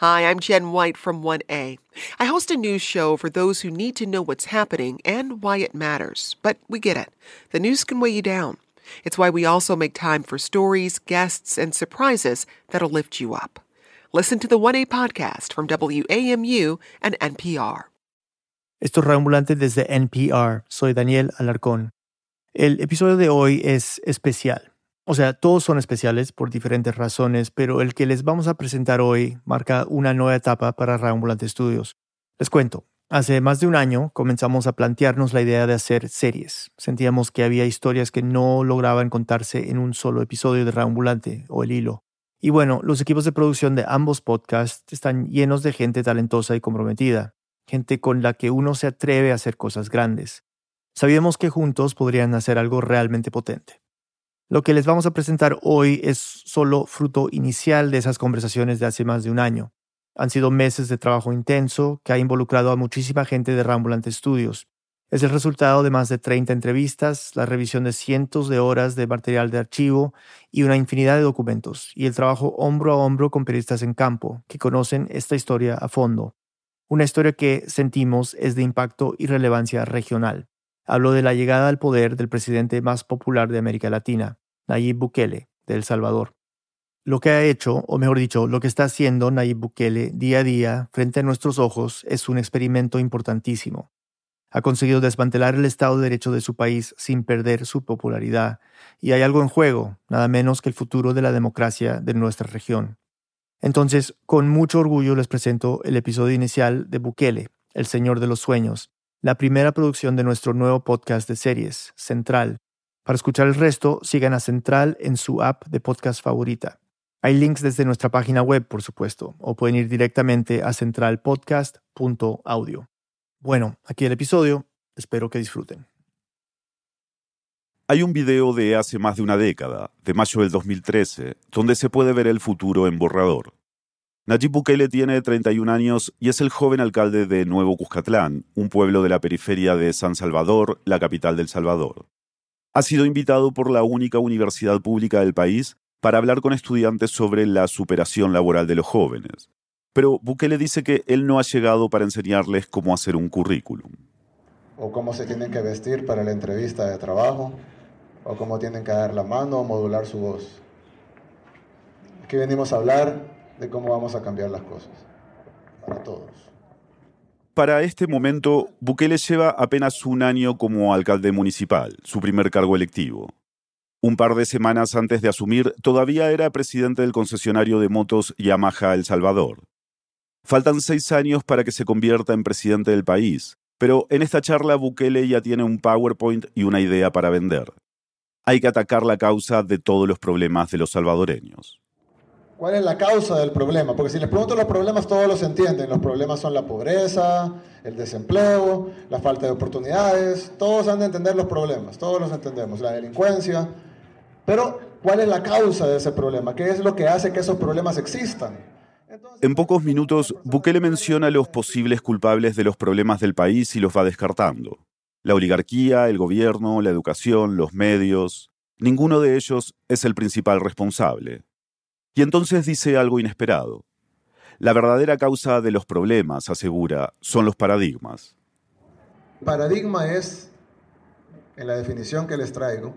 Hi, I'm Jen White from 1A. I host a news show for those who need to know what's happening and why it matters. But we get it. The news can weigh you down. It's why we also make time for stories, guests, and surprises that'll lift you up. Listen to the 1A podcast from WAMU and NPR. Esto es desde NPR. Soy Daniel Alarcón. El episodio de hoy es especial. O sea, todos son especiales por diferentes razones, pero el que les vamos a presentar hoy marca una nueva etapa para Reambulante Studios. Les cuento, hace más de un año comenzamos a plantearnos la idea de hacer series. Sentíamos que había historias que no lograban contarse en un solo episodio de Reambulante o El Hilo. Y bueno, los equipos de producción de ambos podcasts están llenos de gente talentosa y comprometida, gente con la que uno se atreve a hacer cosas grandes. Sabíamos que juntos podrían hacer algo realmente potente. Lo que les vamos a presentar hoy es solo fruto inicial de esas conversaciones de hace más de un año. Han sido meses de trabajo intenso que ha involucrado a muchísima gente de Rambulante Studios. Es el resultado de más de 30 entrevistas, la revisión de cientos de horas de material de archivo y una infinidad de documentos, y el trabajo hombro a hombro con periodistas en campo, que conocen esta historia a fondo. Una historia que sentimos es de impacto y relevancia regional. Habló de la llegada al poder del presidente más popular de América Latina, Nayib Bukele, de El Salvador. Lo que ha hecho, o mejor dicho, lo que está haciendo Nayib Bukele día a día frente a nuestros ojos es un experimento importantísimo. Ha conseguido desmantelar el Estado de Derecho de su país sin perder su popularidad, y hay algo en juego, nada menos que el futuro de la democracia de nuestra región. Entonces, con mucho orgullo les presento el episodio inicial de Bukele, El Señor de los Sueños, la primera producción de nuestro nuevo podcast de series, Central. Para escuchar el resto, sigan a Central en su app de podcast favorita. Hay links desde nuestra página web, por supuesto, o pueden ir directamente a centralpodcast.audio. Bueno, aquí el episodio. Espero que disfruten. Hay un video de hace más de una década, de mayo del 2013, donde se puede ver el futuro en borrador. Nayib Bukele tiene 31 años y es el joven alcalde de Nuevo Cuscatlán, un pueblo de la periferia de San Salvador, la capital del Salvador. Ha sido invitado por la única universidad pública del país para hablar con estudiantes sobre la superación laboral de los jóvenes. Pero Bukele dice que él no ha llegado para enseñarles cómo hacer un currículum. O cómo se tienen que vestir para la entrevista de trabajo, o cómo tienen que dar la mano o modular su voz. Aquí venimos a hablar de cómo vamos a cambiar las cosas para todos. Para este momento, Bukele lleva apenas un año como alcalde municipal, su primer cargo electivo. Un par de semanas antes de asumir, todavía era presidente del concesionario de motos Yamaha El Salvador. Faltan seis años para que se convierta en presidente del país, pero en esta charla Bukele ya tiene un PowerPoint y una idea para vender. Hay que atacar la causa de todos los problemas de los salvadoreños. ¿Cuál es la causa del problema? Porque si les pregunto los problemas, todos los entienden. Los problemas son la pobreza, el desempleo, la falta de oportunidades. Todos han de entender los problemas, todos los entendemos. La delincuencia. Pero, ¿cuál es la causa de ese problema? ¿Qué es lo que hace que esos problemas existan? en pocos minutos, Bukele menciona los posibles culpables de los problemas del país y los va descartando. La oligarquía, el gobierno, la educación, los medios. Ninguno de ellos es el principal responsable. Y entonces dice algo inesperado. La verdadera causa de los problemas, asegura, son los paradigmas. Paradigma es, en la definición que les traigo,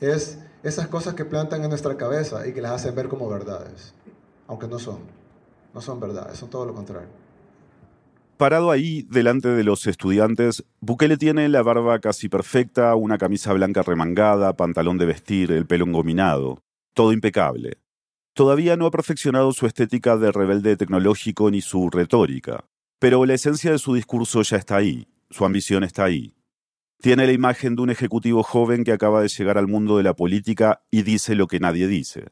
es esas cosas que plantan en nuestra cabeza y que las hacen ver como verdades, aunque no son. No son verdades, son todo lo contrario. Parado ahí, delante de los estudiantes, Bukele tiene la barba casi perfecta, una camisa blanca remangada, pantalón de vestir, el pelo engominado. Todo impecable. Todavía no ha perfeccionado su estética de rebelde tecnológico ni su retórica, pero la esencia de su discurso ya está ahí, su ambición está ahí. Tiene la imagen de un ejecutivo joven que acaba de llegar al mundo de la política y dice lo que nadie dice.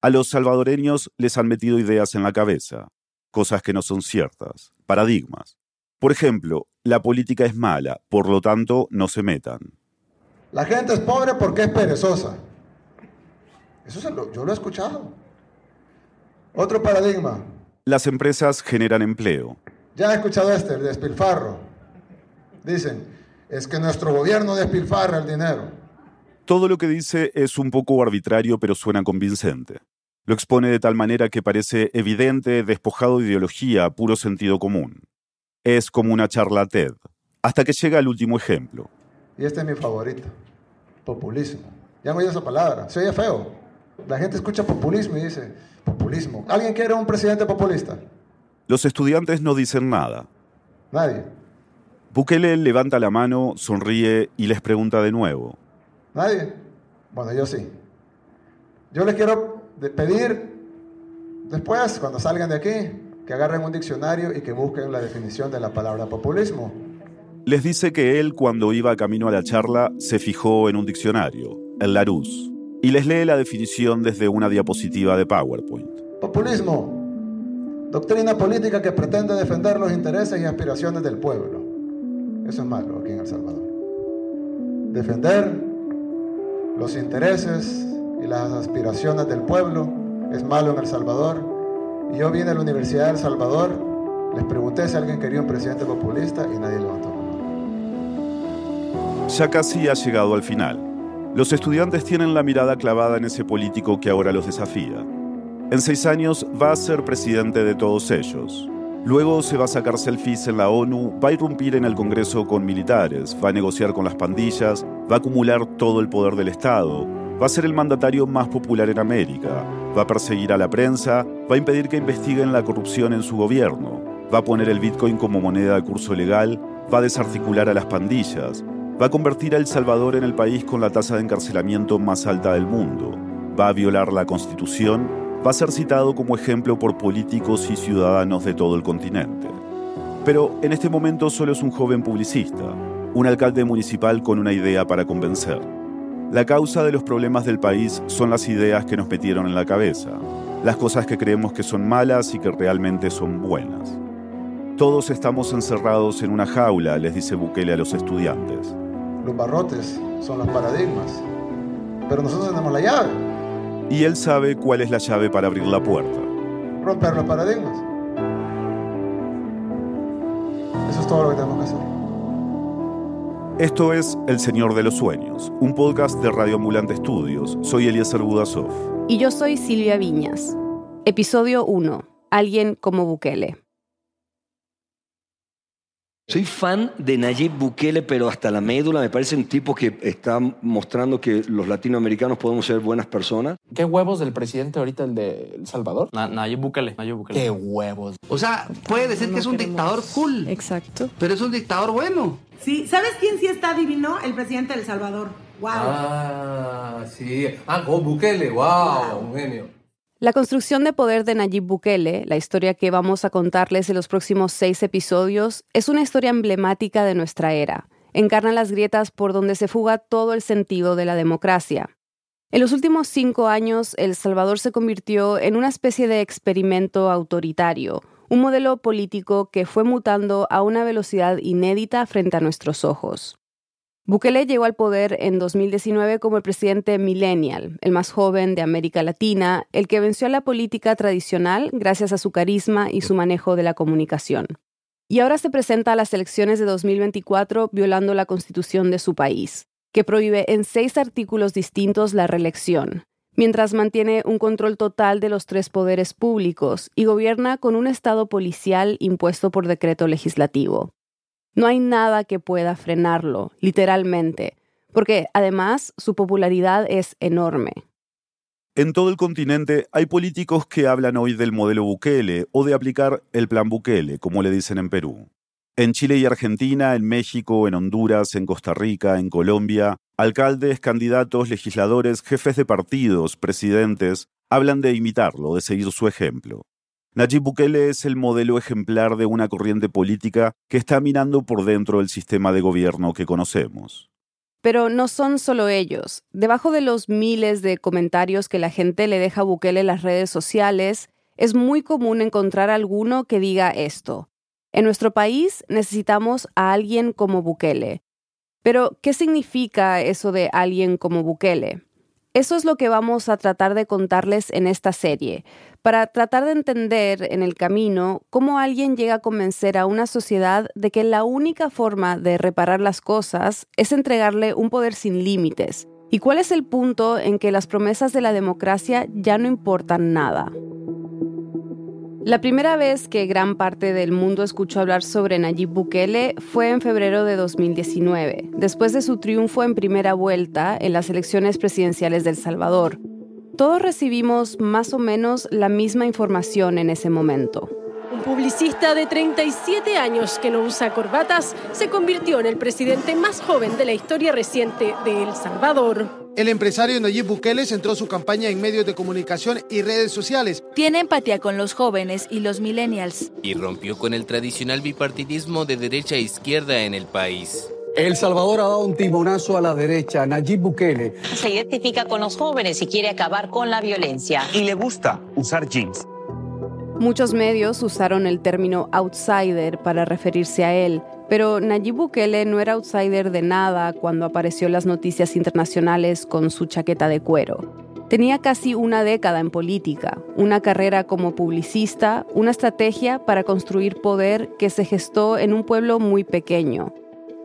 A los salvadoreños les han metido ideas en la cabeza, cosas que no son ciertas, paradigmas. Por ejemplo, la política es mala, por lo tanto no se metan. La gente es pobre porque es perezosa. Eso yo lo he escuchado. Otro paradigma. Las empresas generan empleo. Ya he escuchado este, el despilfarro. Dicen, es que nuestro gobierno despilfarra el dinero. Todo lo que dice es un poco arbitrario, pero suena convincente. Lo expone de tal manera que parece evidente, despojado de ideología, puro sentido común. Es como una charla TED, hasta que llega el último ejemplo. Y este es mi favorito, populismo. Ya han oído esa palabra, se oye feo. La gente escucha populismo y dice, populismo. ¿Alguien quiere un presidente populista? Los estudiantes no dicen nada. Nadie. Bukele levanta la mano, sonríe y les pregunta de nuevo. ¿Nadie? Bueno, yo sí. Yo les quiero pedir después, cuando salgan de aquí, que agarren un diccionario y que busquen la definición de la palabra populismo. Les dice que él, cuando iba camino a la charla, se fijó en un diccionario, el Larousse, y les lee la definición desde una diapositiva de PowerPoint. Populismo, doctrina política que pretende defender los intereses y aspiraciones del pueblo. Eso es malo aquí en El Salvador. Defender los intereses y las aspiraciones del pueblo es malo en El Salvador. Y yo vine a la Universidad de El Salvador, les pregunté si alguien quería un presidente populista y nadie levantó Ya casi ha llegado al final. Los estudiantes tienen la mirada clavada en ese político que ahora los desafía. En seis años va a ser presidente de todos ellos. Luego se va a sacar selfies en la ONU, va a irrumpir en el Congreso con militares, va a negociar con las pandillas, va a acumular todo el poder del Estado, va a ser el mandatario más popular en América, va a perseguir a la prensa, va a impedir que investiguen la corrupción en su gobierno, va a poner el Bitcoin como moneda de curso legal, va a desarticular a las pandillas, va a convertir a El Salvador en el país con la tasa de encarcelamiento más alta del mundo, va a violar la Constitución, va a ser citado como ejemplo por políticos y ciudadanos de todo el continente. Pero en este momento solo es un joven publicista, un alcalde municipal con una idea para convencer. La causa de los problemas del país son las ideas que nos metieron en la cabeza, las cosas que creemos que son malas y que realmente son buenas. Todos estamos encerrados en una jaula, les dice Bukele a los estudiantes. Los barrotes son los paradigmas, pero nosotros tenemos la llave. Y él sabe cuál es la llave para abrir la puerta. Romper los paradigmas. Eso es todo lo que tenemos que hacer. Esto es El Señor de los Sueños, un podcast de Radio Ambulante Estudios. Soy Eliezer Budasov. Y yo soy Silvia Viñas. Episodio 1. Alguien como Bukele. Soy fan de Nayib Bukele, pero hasta la médula. Me parece un tipo que está mostrando que los latinoamericanos podemos ser buenas personas. ¿Qué huevos del presidente ahorita, el de El Salvador? Na- Nayib Bukele. Nayib Bukele. ¿Qué huevos? O sea, puede decir que es un dictador cool, Exacto. pero es un dictador bueno. Sí, ¿sabes quién sí está divino? El presidente de El Salvador. Wow. Ah, sí. Ah, con Bukele. Wow, un genio. La construcción de poder de Nayib Bukele, la historia que vamos a contarles en los próximos seis episodios, es una historia emblemática de nuestra era. Encarna las grietas por donde se fuga todo el sentido de la democracia. En los últimos cinco años, El Salvador se convirtió en una especie de experimento autoritario, un modelo político que fue mutando a una velocidad inédita frente a nuestros ojos. Bukele llegó al poder en 2019 como el presidente millennial, el más joven de América Latina, el que venció a la política tradicional gracias a su carisma y su manejo de la comunicación. Y ahora se presenta a las elecciones de 2024 violando la constitución de su país, que prohíbe en seis artículos distintos la reelección, mientras mantiene un control total de los tres poderes públicos y gobierna con un estado policial impuesto por decreto legislativo. No hay nada que pueda frenarlo, literalmente, porque además su popularidad es enorme. En todo el continente hay políticos que hablan hoy del modelo Bukele o de aplicar el plan Bukele, como le dicen en Perú. En Chile y Argentina, en México, en Honduras, en Costa Rica, en Colombia, alcaldes, candidatos, legisladores, jefes de partidos, presidentes, hablan de imitarlo, de seguir su ejemplo. Nayib Bukele es el modelo ejemplar de una corriente política que está minando por dentro el sistema de gobierno que conocemos. Pero no son solo ellos. Debajo de los miles de comentarios que la gente le deja a Bukele en las redes sociales, es muy común encontrar alguno que diga esto. En nuestro país necesitamos a alguien como Bukele. Pero, ¿qué significa eso de alguien como Bukele? Eso es lo que vamos a tratar de contarles en esta serie, para tratar de entender en el camino cómo alguien llega a convencer a una sociedad de que la única forma de reparar las cosas es entregarle un poder sin límites, ¿Y cuál es el punto en que las promesas de la democracia ya no importan nada? La primera vez que gran parte del mundo escuchó hablar sobre Nayib Bukele fue en febrero de 2019, después de su triunfo en primera vuelta en las elecciones presidenciales del Salvador. Todos recibimos más o menos la misma información en ese momento. Un publicista de 37 años que no usa corbatas se convirtió en el presidente más joven de la historia reciente de El Salvador. El empresario Nayib Bukele centró su campaña en medios de comunicación y redes sociales. Tiene empatía con los jóvenes y los millennials. Y rompió con el tradicional bipartidismo de derecha e izquierda en el país. El Salvador ha dado un timonazo a la derecha. Nayib Bukele se identifica con los jóvenes y quiere acabar con la violencia. Y le gusta usar jeans. Muchos medios usaron el término outsider para referirse a él, pero Nayib Bukele no era outsider de nada cuando apareció en las noticias internacionales con su chaqueta de cuero. Tenía casi una década en política, una carrera como publicista, una estrategia para construir poder que se gestó en un pueblo muy pequeño.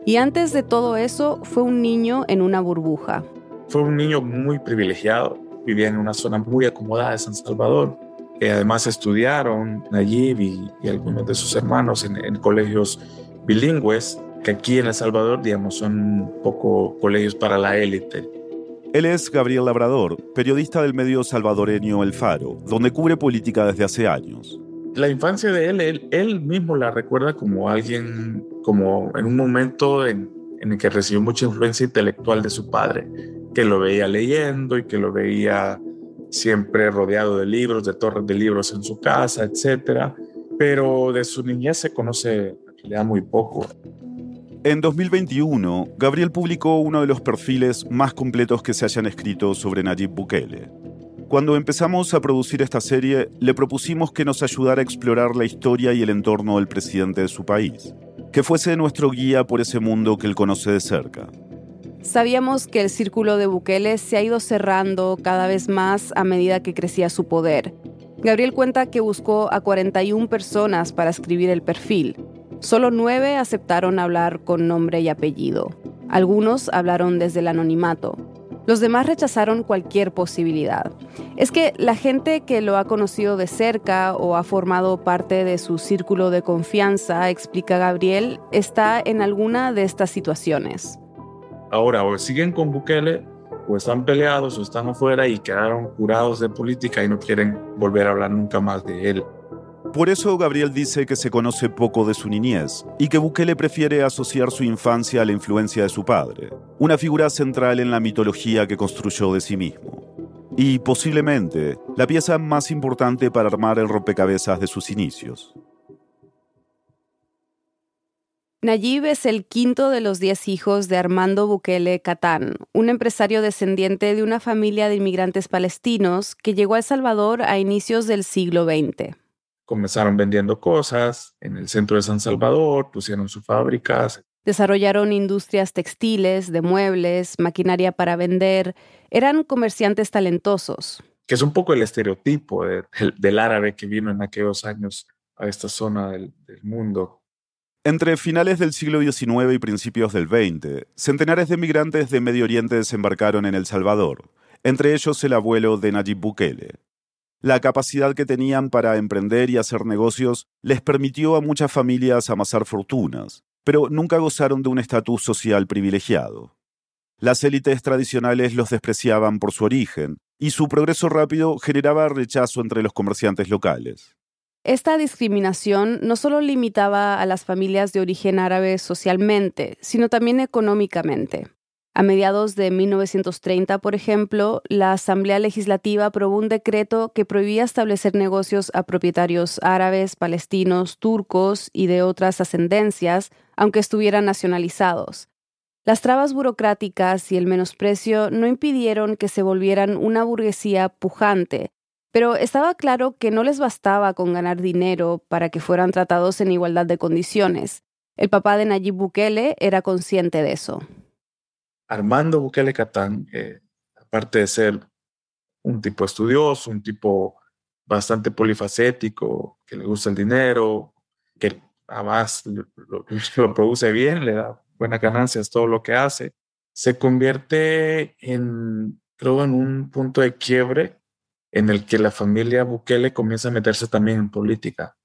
Y antes de todo eso, fue un niño en una burbuja. Fue un niño muy privilegiado, vivía en una zona muy acomodada de San Salvador. Que además estudiaron Nayib y, algunos de sus hermanos en, en colegios bilingües, que aquí en El Salvador, digamos, son un poco colegios para la élite. Él es Gabriel Labrador, periodista del medio salvadoreño El Faro, donde cubre política desde hace años. La infancia de él, él, mismo la recuerda como alguien, como en un momento en, en el que recibió mucha influencia intelectual de su padre, que lo veía leyendo y que lo veía siempre rodeado de libros, de torres de libros en su casa, etc. Pero de su niñez se conoce le da muy poco. En 2021, Gabriel publicó uno de los perfiles más completos que se hayan escrito sobre Nayib Bukele. Cuando empezamos a producir esta serie, le propusimos que nos ayudara a explorar la historia y el entorno del presidente de su país, que fuese nuestro guía por ese mundo que él conoce de cerca. Sabíamos que el círculo de Bukele se ha ido cerrando cada vez más a medida que crecía su poder. Gabriel cuenta que buscó a 41 personas para escribir el perfil, Solo nueve aceptaron hablar con nombre y apellido. Algunos hablaron desde el anonimato. Los demás rechazaron cualquier posibilidad. Es que la gente que lo ha conocido de cerca o ha formado parte de su círculo de confianza, explica Gabriel, está en alguna de estas situaciones. Ahora, o siguen con Bukele, o están peleados, o están afuera y quedaron curados de política y no quieren volver a hablar nunca más de él. Por eso Gabriel dice que se conoce poco de su niñez y que Bukele prefiere asociar su infancia a la influencia de su padre, una figura central en la mitología que construyó de sí mismo. Y posiblemente la pieza más importante para armar el rompecabezas de sus inicios. Nayib es el quinto de los diez hijos de Armando Bukele Catán, un empresario descendiente de una familia de inmigrantes palestinos que llegó a El Salvador a inicios del siglo XX comenzaron vendiendo cosas en el centro de San Salvador, pusieron sus fábricas. Desarrollaron industrias textiles, de muebles, maquinaria para vender. Eran comerciantes talentosos. Que es un poco el estereotipo del árabe que vino en aquellos años a esta zona del, del mundo. Entre finales del siglo XIX y principios del XX, centenares de migrantes de Medio Oriente desembarcaron en El Salvador, entre ellos el abuelo de Nayib Bukele, la capacidad que tenían para emprender y hacer negocios les permitió a muchas familias amasar fortunas, pero nunca gozaron de un estatus social privilegiado. Las élites tradicionales los despreciaban por su origen, y su progreso rápido generaba rechazo entre los comerciantes locales. Esta discriminación no solo limitaba a las familias de origen árabe socialmente, sino también económicamente. A mediados de 1930, por ejemplo, la Asamblea Legislativa aprobó un decreto que prohibía establecer negocios a propietarios árabes, palestinos, turcos y de otras ascendencias, aunque estuvieran nacionalizados. Las trabas burocráticas y el menosprecio no impidieron que se volvieran una burguesía pujante, pero estaba claro que no les bastaba con ganar dinero para que fueran tratados en igualdad de condiciones. El papá de Nayib Bukele era consciente de eso. Armando Bukele Catán, aparte de ser un tipo estudioso, un tipo bastante polifacético, que le gusta el dinero, que además lo, lo, produce bien, le da buenas ganancias todo lo que hace, se convierte en, creo, en un punto de quiebre en el que la familia Bukele comienza a meterse también en política.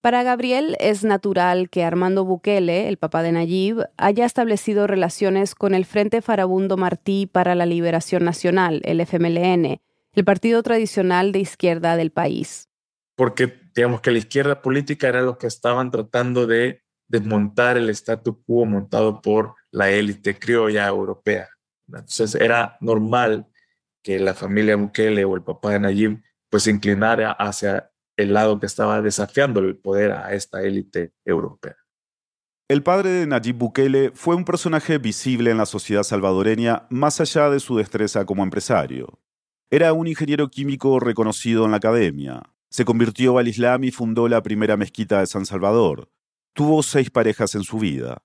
Para Gabriel es natural que Armando Bukele, el papá de Nayib, haya establecido relaciones con el Frente Farabundo Martí para la Liberación Nacional, el FMLN, el partido tradicional de izquierda del país. Porque digamos que la izquierda política era los que estaban tratando de desmontar el statu quo montado por la élite criolla europea. Entonces era normal que la familia Bukele o el papá de Nayib pues se inclinara hacia el lado que estaba desafiando el poder a esta élite europea. El padre de Nayib Bukele fue un personaje visible en la sociedad salvadoreña más allá de su destreza como empresario. Era un ingeniero químico reconocido en la academia. Se convirtió al Islam y fundó la primera mezquita de San Salvador. Tuvo seis parejas en su vida.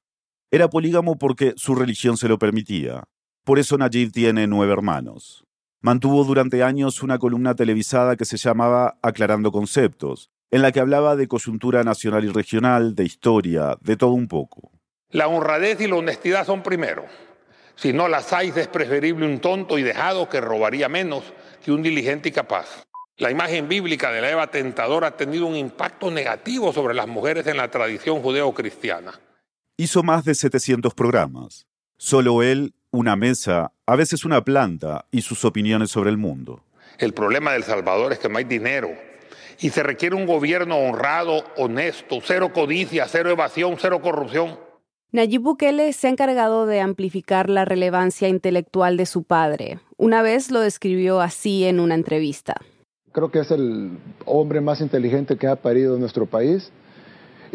Era polígamo porque su religión se lo permitía. Por eso Nayib tiene nueve hermanos. Mantuvo durante años una columna televisada que se llamaba Aclarando Conceptos, en la que hablaba de coyuntura nacional y regional, de historia, de todo un poco. La honradez y la honestidad son primero. Si no las hay, es preferible un tonto y dejado que robaría menos que un diligente y capaz. La imagen bíblica de la Eva tentadora ha tenido un impacto negativo sobre las mujeres en la tradición judeo-cristiana. Hizo más de 700 programas. Solo él una mesa, a veces una planta y sus opiniones sobre el mundo. El problema del Salvador es que no hay dinero y se requiere un gobierno honrado, honesto, cero codicia, cero evasión, cero corrupción. Nayib Bukele se ha encargado de amplificar la relevancia intelectual de su padre. Una vez lo describió así en una entrevista. Creo que es el hombre más inteligente que ha parido en nuestro país.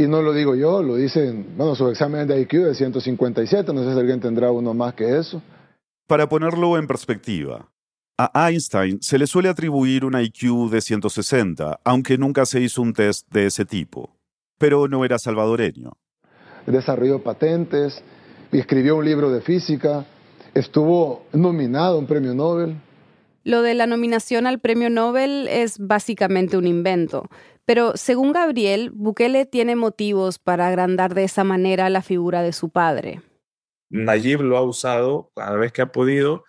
Y no lo digo yo, lo dicen, bueno, su examen de IQ de 157, no sé si alguien tendrá uno más que eso. Para ponerlo en perspectiva, a Einstein se le suele atribuir un IQ de 160, aunque nunca se hizo un test de ese tipo. Pero no era salvadoreño. Desarrolló patentes, escribió un libro de física, estuvo nominado a un premio Nobel. Lo de la nominación al premio Nobel es básicamente un invento. Pero según Gabriel, Bukele tiene motivos para agrandar de esa manera la figura de su padre. Nayib lo ha usado cada vez que ha podido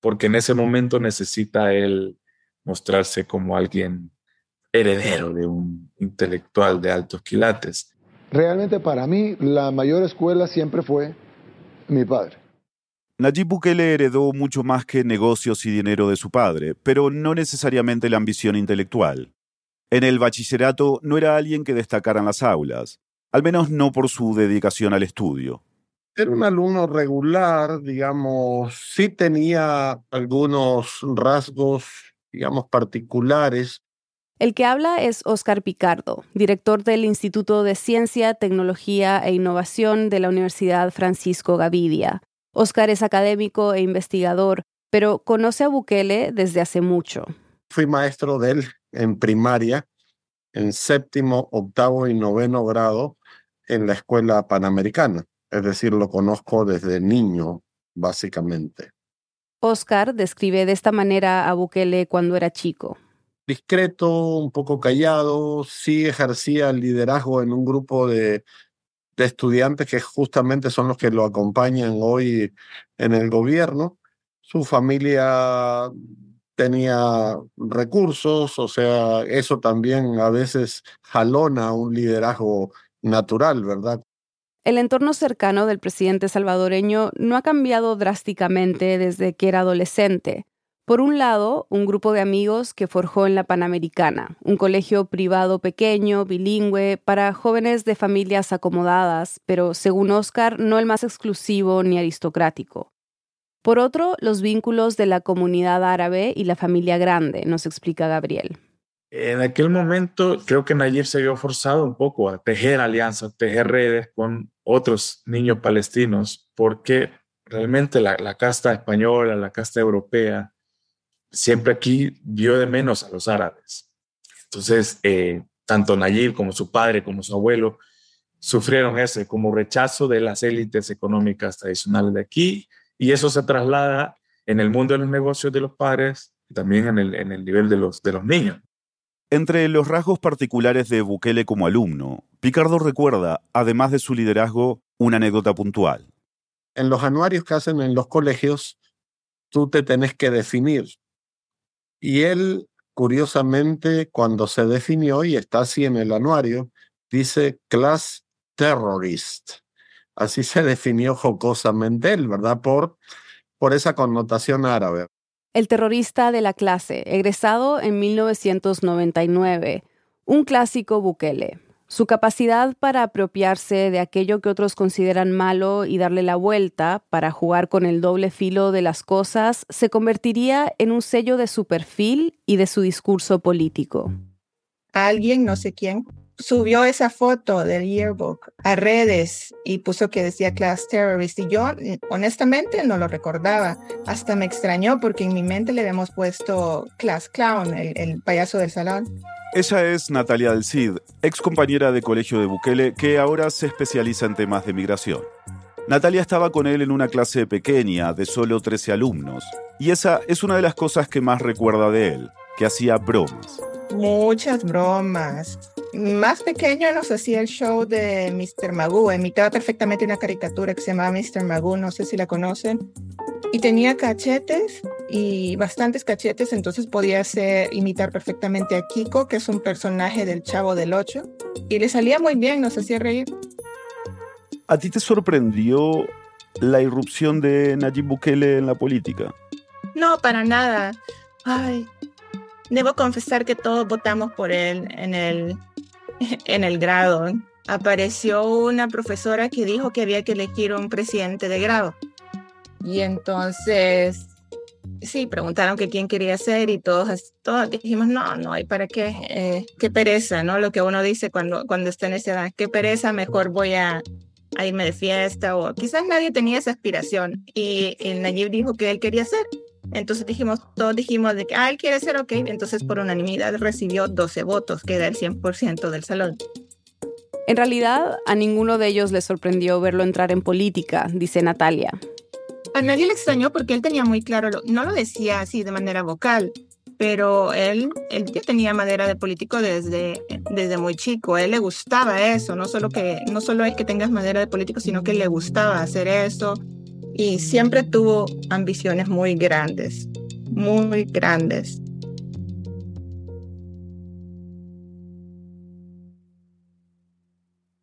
porque en ese momento necesita él mostrarse como alguien heredero de un intelectual de altos quilates. Realmente para mí la mayor escuela siempre fue mi padre. Nayib Bukele heredó mucho más que negocios y dinero de su padre, pero no necesariamente la ambición intelectual. En el bachillerato no era alguien que destacara en las aulas, al menos no por su dedicación al estudio. Era un alumno regular, digamos, sí tenía algunos rasgos, digamos, particulares. El que habla es Oscar Picardo, director del Instituto de Ciencia, Tecnología e Innovación de la Universidad Francisco Gavidia. Oscar es académico e investigador, pero conoce a Bukele desde hace mucho. Fui maestro de él en primaria, en séptimo, octavo y noveno grado en la escuela panamericana. Es decir, lo conozco desde niño, básicamente. Oscar describe de esta manera a Bukele cuando era chico. Discreto, un poco callado, sí ejercía liderazgo en un grupo de de estudiantes que justamente son los que lo acompañan hoy en el gobierno. Su familia tenía recursos, o sea, eso también a veces jalona un liderazgo natural, ¿verdad? El entorno cercano del presidente salvadoreño no ha cambiado drásticamente desde que era adolescente. Por un lado, un grupo de amigos que forjó en la Panamericana, un colegio privado pequeño, bilingüe, para jóvenes de familias acomodadas, pero según Oscar, no el más exclusivo ni aristocrático. Por otro, los vínculos de la comunidad árabe y la familia grande, nos explica Gabriel. En aquel momento creo que Nayib se vio forzado un poco a tejer alianzas, tejer redes con otros niños palestinos, porque realmente la, casta española, la casta europea, siempre aquí vio de menos a los árabes. Entonces, eh, tanto Nayib como su padre, como su abuelo, sufrieron ese como rechazo de las élites económicas tradicionales de aquí, y eso se traslada en el mundo de los negocios de los padres y también en el, en el nivel de los, de los niños. Entre los rasgos particulares de Bukele como alumno, Picardo recuerda, además de su liderazgo, una anécdota puntual. en los anuarios que hacen en los colegios, tú te tenés que definir. Y él, curiosamente, cuando se definió, y está así en el anuario, dice class terrorist. Así se definió jocosamente él, ¿verdad? Por, por esa connotación árabe. El terrorista de la clase, egresado en 1999, un clásico Bukele. Su capacidad para apropiarse de aquello que otros consideran malo y darle la vuelta para jugar con el doble filo de las cosas se convertiría en un sello de su perfil y de su discurso político. Alguien, no sé quién, subió esa foto del yearbook a redes y puso que decía Class Terrorist y yo honestamente no lo recordaba. Hasta me extrañó porque en mi mente le habíamos puesto Class Clown, el, el payaso del salón. Ella es Natalia del Cid, ex compañera de colegio de Bukele, que ahora se especializa en temas de migración. Natalia estaba con él en una clase pequeña de solo 13 alumnos, y esa es una de las cosas que más recuerda de él, que hacía bromas. Muchas bromas. Más pequeño nos hacía el show de Mr. Magoo. Imitaba perfectamente una caricatura que se llamaba Mr. Magoo, no sé si la conocen. Y tenía cachetes y bastantes cachetes, entonces podía hacer, imitar perfectamente a Kiko, que es un personaje del Chavo del Ocho. Y le salía muy bien, nos hacía reír. ¿A ti te sorprendió la irrupción de Nayib Bukele en la política? No, para nada. Ay, debo confesar que todos votamos por él en el, en el grado. Apareció una profesora que dijo que había que elegir un presidente de grado. Y entonces, sí, preguntaron que quién quería ser y todos, todos dijimos, no, no hay para qué, eh, qué pereza, ¿no? Lo que uno dice cuando, cuando está en esa edad, qué pereza, mejor voy a, a irme de fiesta o quizás nadie tenía esa aspiración y el Nayib dijo que él quería ser. Entonces dijimos, todos dijimos de que, ah, él quiere ser, ok. Entonces por unanimidad recibió 12 votos, que era el 100% del salón. En realidad, a ninguno de ellos le sorprendió verlo entrar en política, dice Natalia. A nadie le extrañó porque él tenía muy claro, no lo decía así de manera vocal, pero él, él ya tenía madera de político desde, desde muy chico. A él le gustaba eso, no solo, que, no solo es que tengas madera de político, sino que le gustaba hacer eso. Y siempre tuvo ambiciones muy grandes, muy grandes.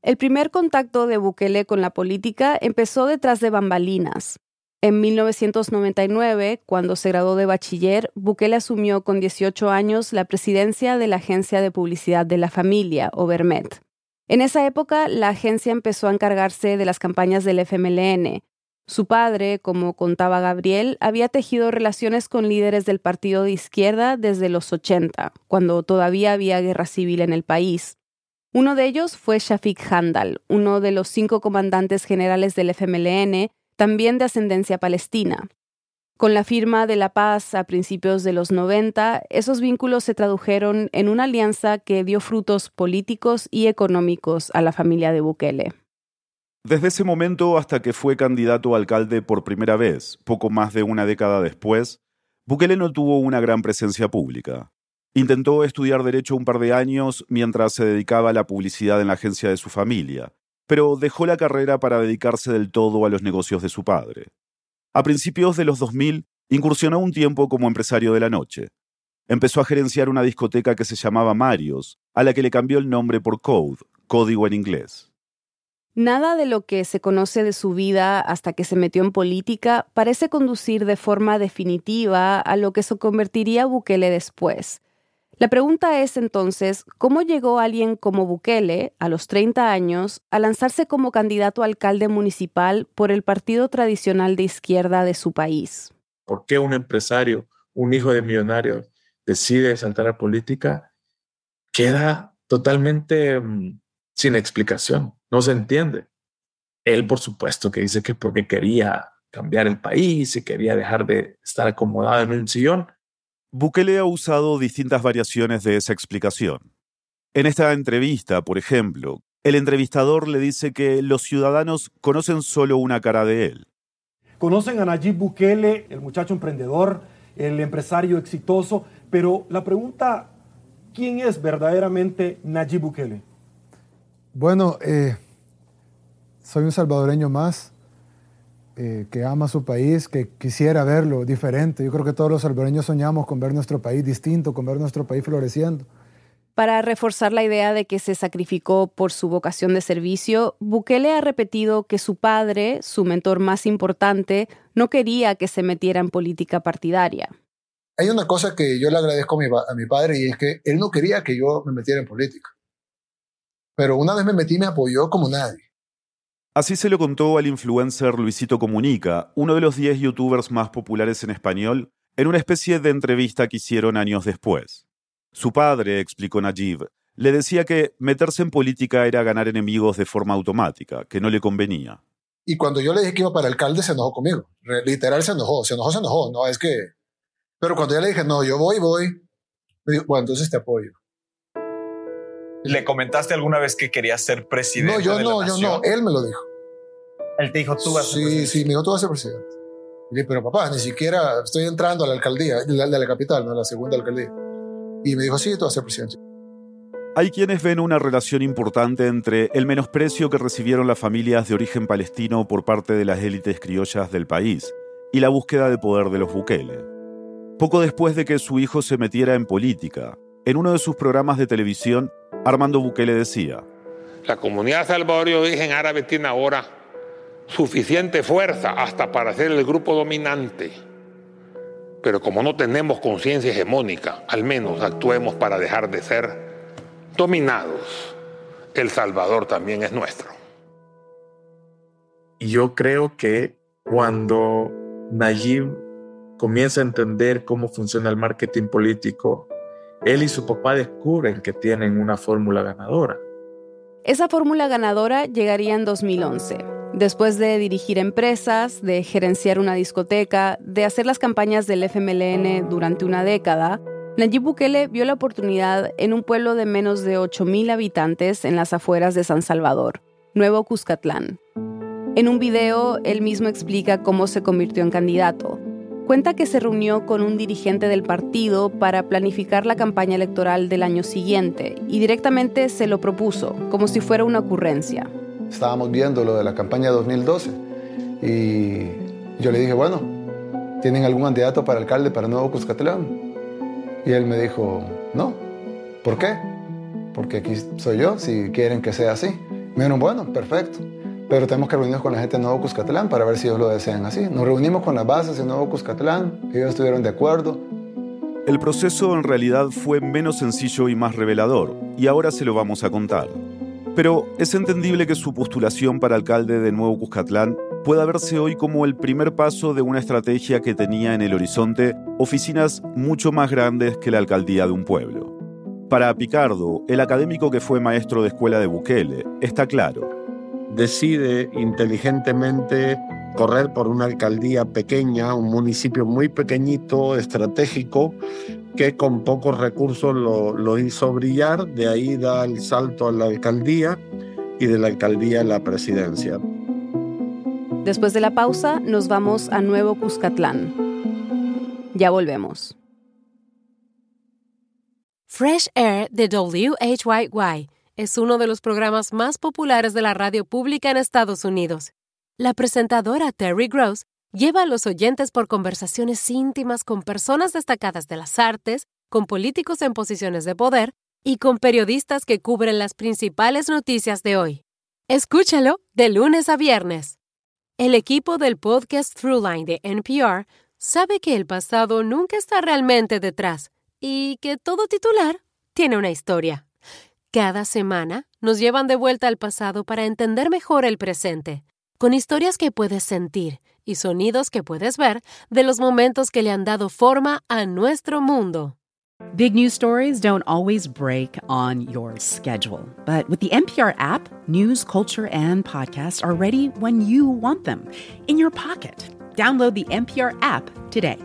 El primer contacto de Bukele con la política empezó detrás de bambalinas. En 1999, cuando se graduó de bachiller, Bukele asumió con 18 años la presidencia de la Agencia de Publicidad de la Familia, o Bermet. En esa época, la agencia empezó a encargarse de las campañas del FMLN. Su padre, como contaba Gabriel, había tejido relaciones con líderes del partido de izquierda desde los 80, cuando todavía había guerra civil en el país. Uno de ellos fue Shafiq Handal, uno de los cinco comandantes generales del FMLN, también de ascendencia palestina. Con la firma de la paz a principios de los 90, esos vínculos se tradujeron en una alianza que dio frutos políticos y económicos a la familia de Bukele. Desde ese momento hasta que fue candidato a alcalde por primera vez, poco más de una década después, Bukele no tuvo una gran presencia pública. Intentó estudiar derecho un par de años mientras se dedicaba a la publicidad en la agencia de su familia, pero dejó la carrera para dedicarse del todo a los negocios de su padre. A principios de los 2000, incursionó un tiempo como empresario de la noche. Empezó a gerenciar una discoteca que se llamaba Marios, a la que le cambió el nombre por Code, código en inglés. Nada de lo que se conoce de su vida hasta que se metió en política parece conducir de forma definitiva a lo que se convertiría Bukele después. La pregunta es entonces, ¿cómo llegó alguien como Bukele, a los 30 años, a lanzarse como candidato a alcalde municipal por el partido tradicional de izquierda de su país? ¿Por qué un empresario, un hijo de millonario, decide saltar a política? Queda totalmente mm, sin explicación, no se entiende. Él, por supuesto, que dice que porque quería cambiar el país y quería dejar de estar acomodado en un sillón, Bukele ha usado distintas variaciones de esa explicación. En esta entrevista, por ejemplo, el entrevistador le dice que los ciudadanos conocen solo una cara de él. Conocen a Nayib Bukele, el muchacho emprendedor, el empresario exitoso, pero la pregunta, ¿quién es verdaderamente Nayib Bukele? Bueno, eh, soy un salvadoreño más eh, que ama su país, que quisiera verlo diferente. Yo creo que todos los salvadoreños soñamos con ver nuestro país distinto, con ver nuestro país floreciendo. Para reforzar la idea de que se sacrificó por su vocación de servicio, Bukele ha repetido que su padre, su mentor más importante, no quería que se metiera en política partidaria. Hay una cosa que yo le agradezco a mi, padre y es que él no quería que yo me metiera en política. Pero una vez me metí me apoyó como nadie. Así se lo contó al influencer Luisito Comunica, uno de los 10 youtubers más populares en español, en una especie de entrevista que hicieron años después. Su padre, explicó Najib, le decía que meterse en política era ganar enemigos de forma automática, que no le convenía. Y cuando yo le dije que iba para alcalde, se enojó conmigo. Literal se enojó, se enojó, se enojó. No, es que... Pero cuando yo le dije, no, yo voy, voy, me dijo, bueno, entonces te apoyo. ¿Le comentaste alguna vez que querías ser presidente? No, yo no, yo no, él me lo dijo. Él te dijo, tú vas a ser presidente. Sí, sí, me dijo, tú vas a ser presidente. Y dije, pero papá, ni siquiera estoy entrando a la alcaldía, de la, capital, no a la segunda alcaldía. Y me dijo, sí, tú vas a ser presidente. Hay quienes ven una relación importante entre el menosprecio que recibieron las familias de origen palestino por parte de las élites criollas del país y la búsqueda de poder de los Bukele. Poco después de que su hijo se metiera en política, en uno de sus programas de televisión, Armando Bukele decía, La comunidad salvadoreña de origen árabe tiene ahora suficiente fuerza hasta para ser el grupo dominante. Pero como no tenemos conciencia hegemónica, al menos actuemos para dejar de ser dominados. El Salvador también es nuestro. Y yo creo que cuando Nayib comienza a entender cómo funciona el marketing político él y su papá descubren que tienen una fórmula ganadora. Esa fórmula ganadora llegaría en 2011. Después de dirigir empresas, de gerenciar una discoteca, de hacer las campañas del FMLN durante una década, Nayib Bukele vio la oportunidad en un pueblo de menos de 8.000 habitantes en las afueras de San Salvador, Nuevo Cuscatlán. En un video, él mismo explica cómo se convirtió en candidato cuenta que se reunió con un dirigente del partido para planificar la campaña electoral del año siguiente y directamente se lo propuso, como si fuera una ocurrencia. Estábamos viendo lo de la campaña 2012 y yo le dije, bueno, ¿tienen algún candidato para alcalde para Nuevo Cuscatlán? Y él me dijo, no. ¿Por qué? Porque aquí soy yo, si quieren que sea así. Me dijeron, bueno, perfecto pero tenemos que reunirnos con la gente de Nuevo Cuscatlán para ver si ellos lo desean así. Nos reunimos con las bases de Nuevo Cuscatlán, ellos estuvieron de acuerdo. El proceso en realidad fue menos sencillo y más revelador, y ahora se lo vamos a contar. Pero es entendible que su postulación para alcalde de Nuevo Cuscatlán pueda verse hoy como el primer paso de una estrategia que tenía en el horizonte oficinas mucho más grandes que la alcaldía de un pueblo. Para Picardo, el académico que fue maestro de escuela de Bukele, está claro, decide inteligentemente correr por una alcaldía pequeña, un municipio muy pequeñito, estratégico, que con pocos recursos lo, hizo brillar, de ahí da el salto a la alcaldía y de la alcaldía a la presidencia. Después de la pausa, nos vamos a Nuevo Cuscatlán. Ya volvemos. Fresh Air de WHYY es uno de los programas más populares de la radio pública en Estados Unidos. La presentadora Terry Gross lleva a los oyentes por conversaciones íntimas con personas destacadas de las artes, con políticos en posiciones de poder y con periodistas que cubren las principales noticias de hoy. Escúchalo de lunes a viernes. El equipo del podcast Throughline de NPR sabe que el pasado nunca está realmente detrás y que todo titular tiene una historia. Cada semana nos llevan de vuelta al pasado para entender mejor el presente, con historias que puedes sentir y sonidos que puedes ver de los momentos que le han dado forma a nuestro mundo. Big news stories don't always break on your schedule, but with the NPR app, news, culture, and podcasts are ready when you want them in your pocket. Download the NPR app today.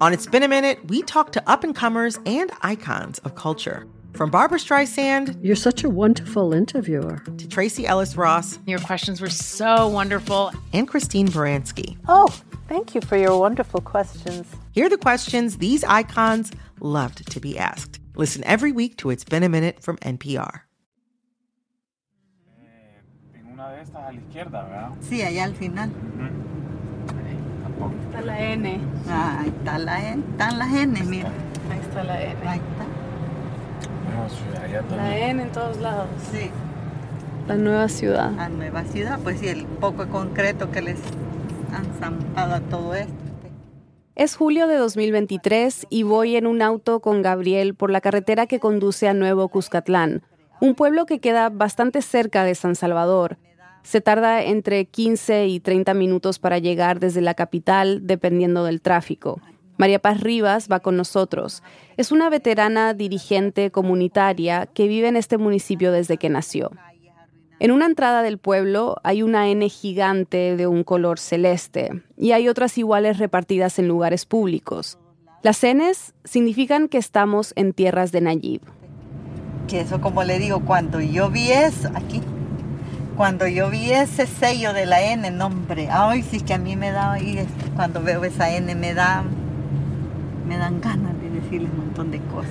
On It's Been a Minute, we talk to up and comers and icons of culture. From Barbara Streisand. You're such a wonderful interviewer. To Tracy Ellis Ross. Your questions were so wonderful. And Christine Baranski. Oh, thank you for your wonderful questions. Hear the questions these icons loved to be asked. Listen every week to It's Been a Minute from NPR. Eh, está a la izquierda, ¿verdad? Sí, allá al final. Está la N. Ah, ahí está la N. Están las N, mira. Ahí está la N. Ahí está. Nueva ciudad, ya también. La N en todos lados. Sí. La nueva ciudad. La nueva ciudad, pues sí, el poco concreto que les han zampado a todo esto. Es julio de 2023 y voy en un auto con Gabriel por la carretera que conduce a Nuevo Cuscatlán, un pueblo que queda bastante cerca de San Salvador. Se tarda entre 15 y 30 minutos para llegar desde la capital, dependiendo del tráfico. María Paz Rivas va con nosotros. Es una veterana dirigente comunitaria que vive en este municipio desde que nació. En una entrada del pueblo hay una N gigante de un color celeste y hay otras iguales repartidas en lugares públicos. Las Ns significan que estamos en tierras de Nayib. Que eso, como le digo, cuando yo vi eso, aquí, cuando yo vi ese sello de la N, nombre, ay, sí que a mí me da, cuando veo esa N me da, me dan ganas de decirle un montón de cosas.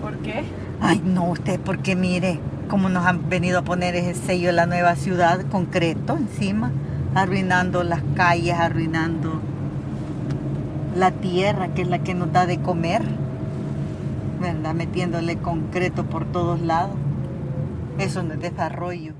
¿Por qué? Ay, no, usted, porque mire cómo nos han venido a poner ese sello de la nueva ciudad concreto encima, arruinando las calles, arruinando la tierra, que es la que nos da de comer, ¿verdad? Metiéndole concreto por todos lados. Eso desarrollo.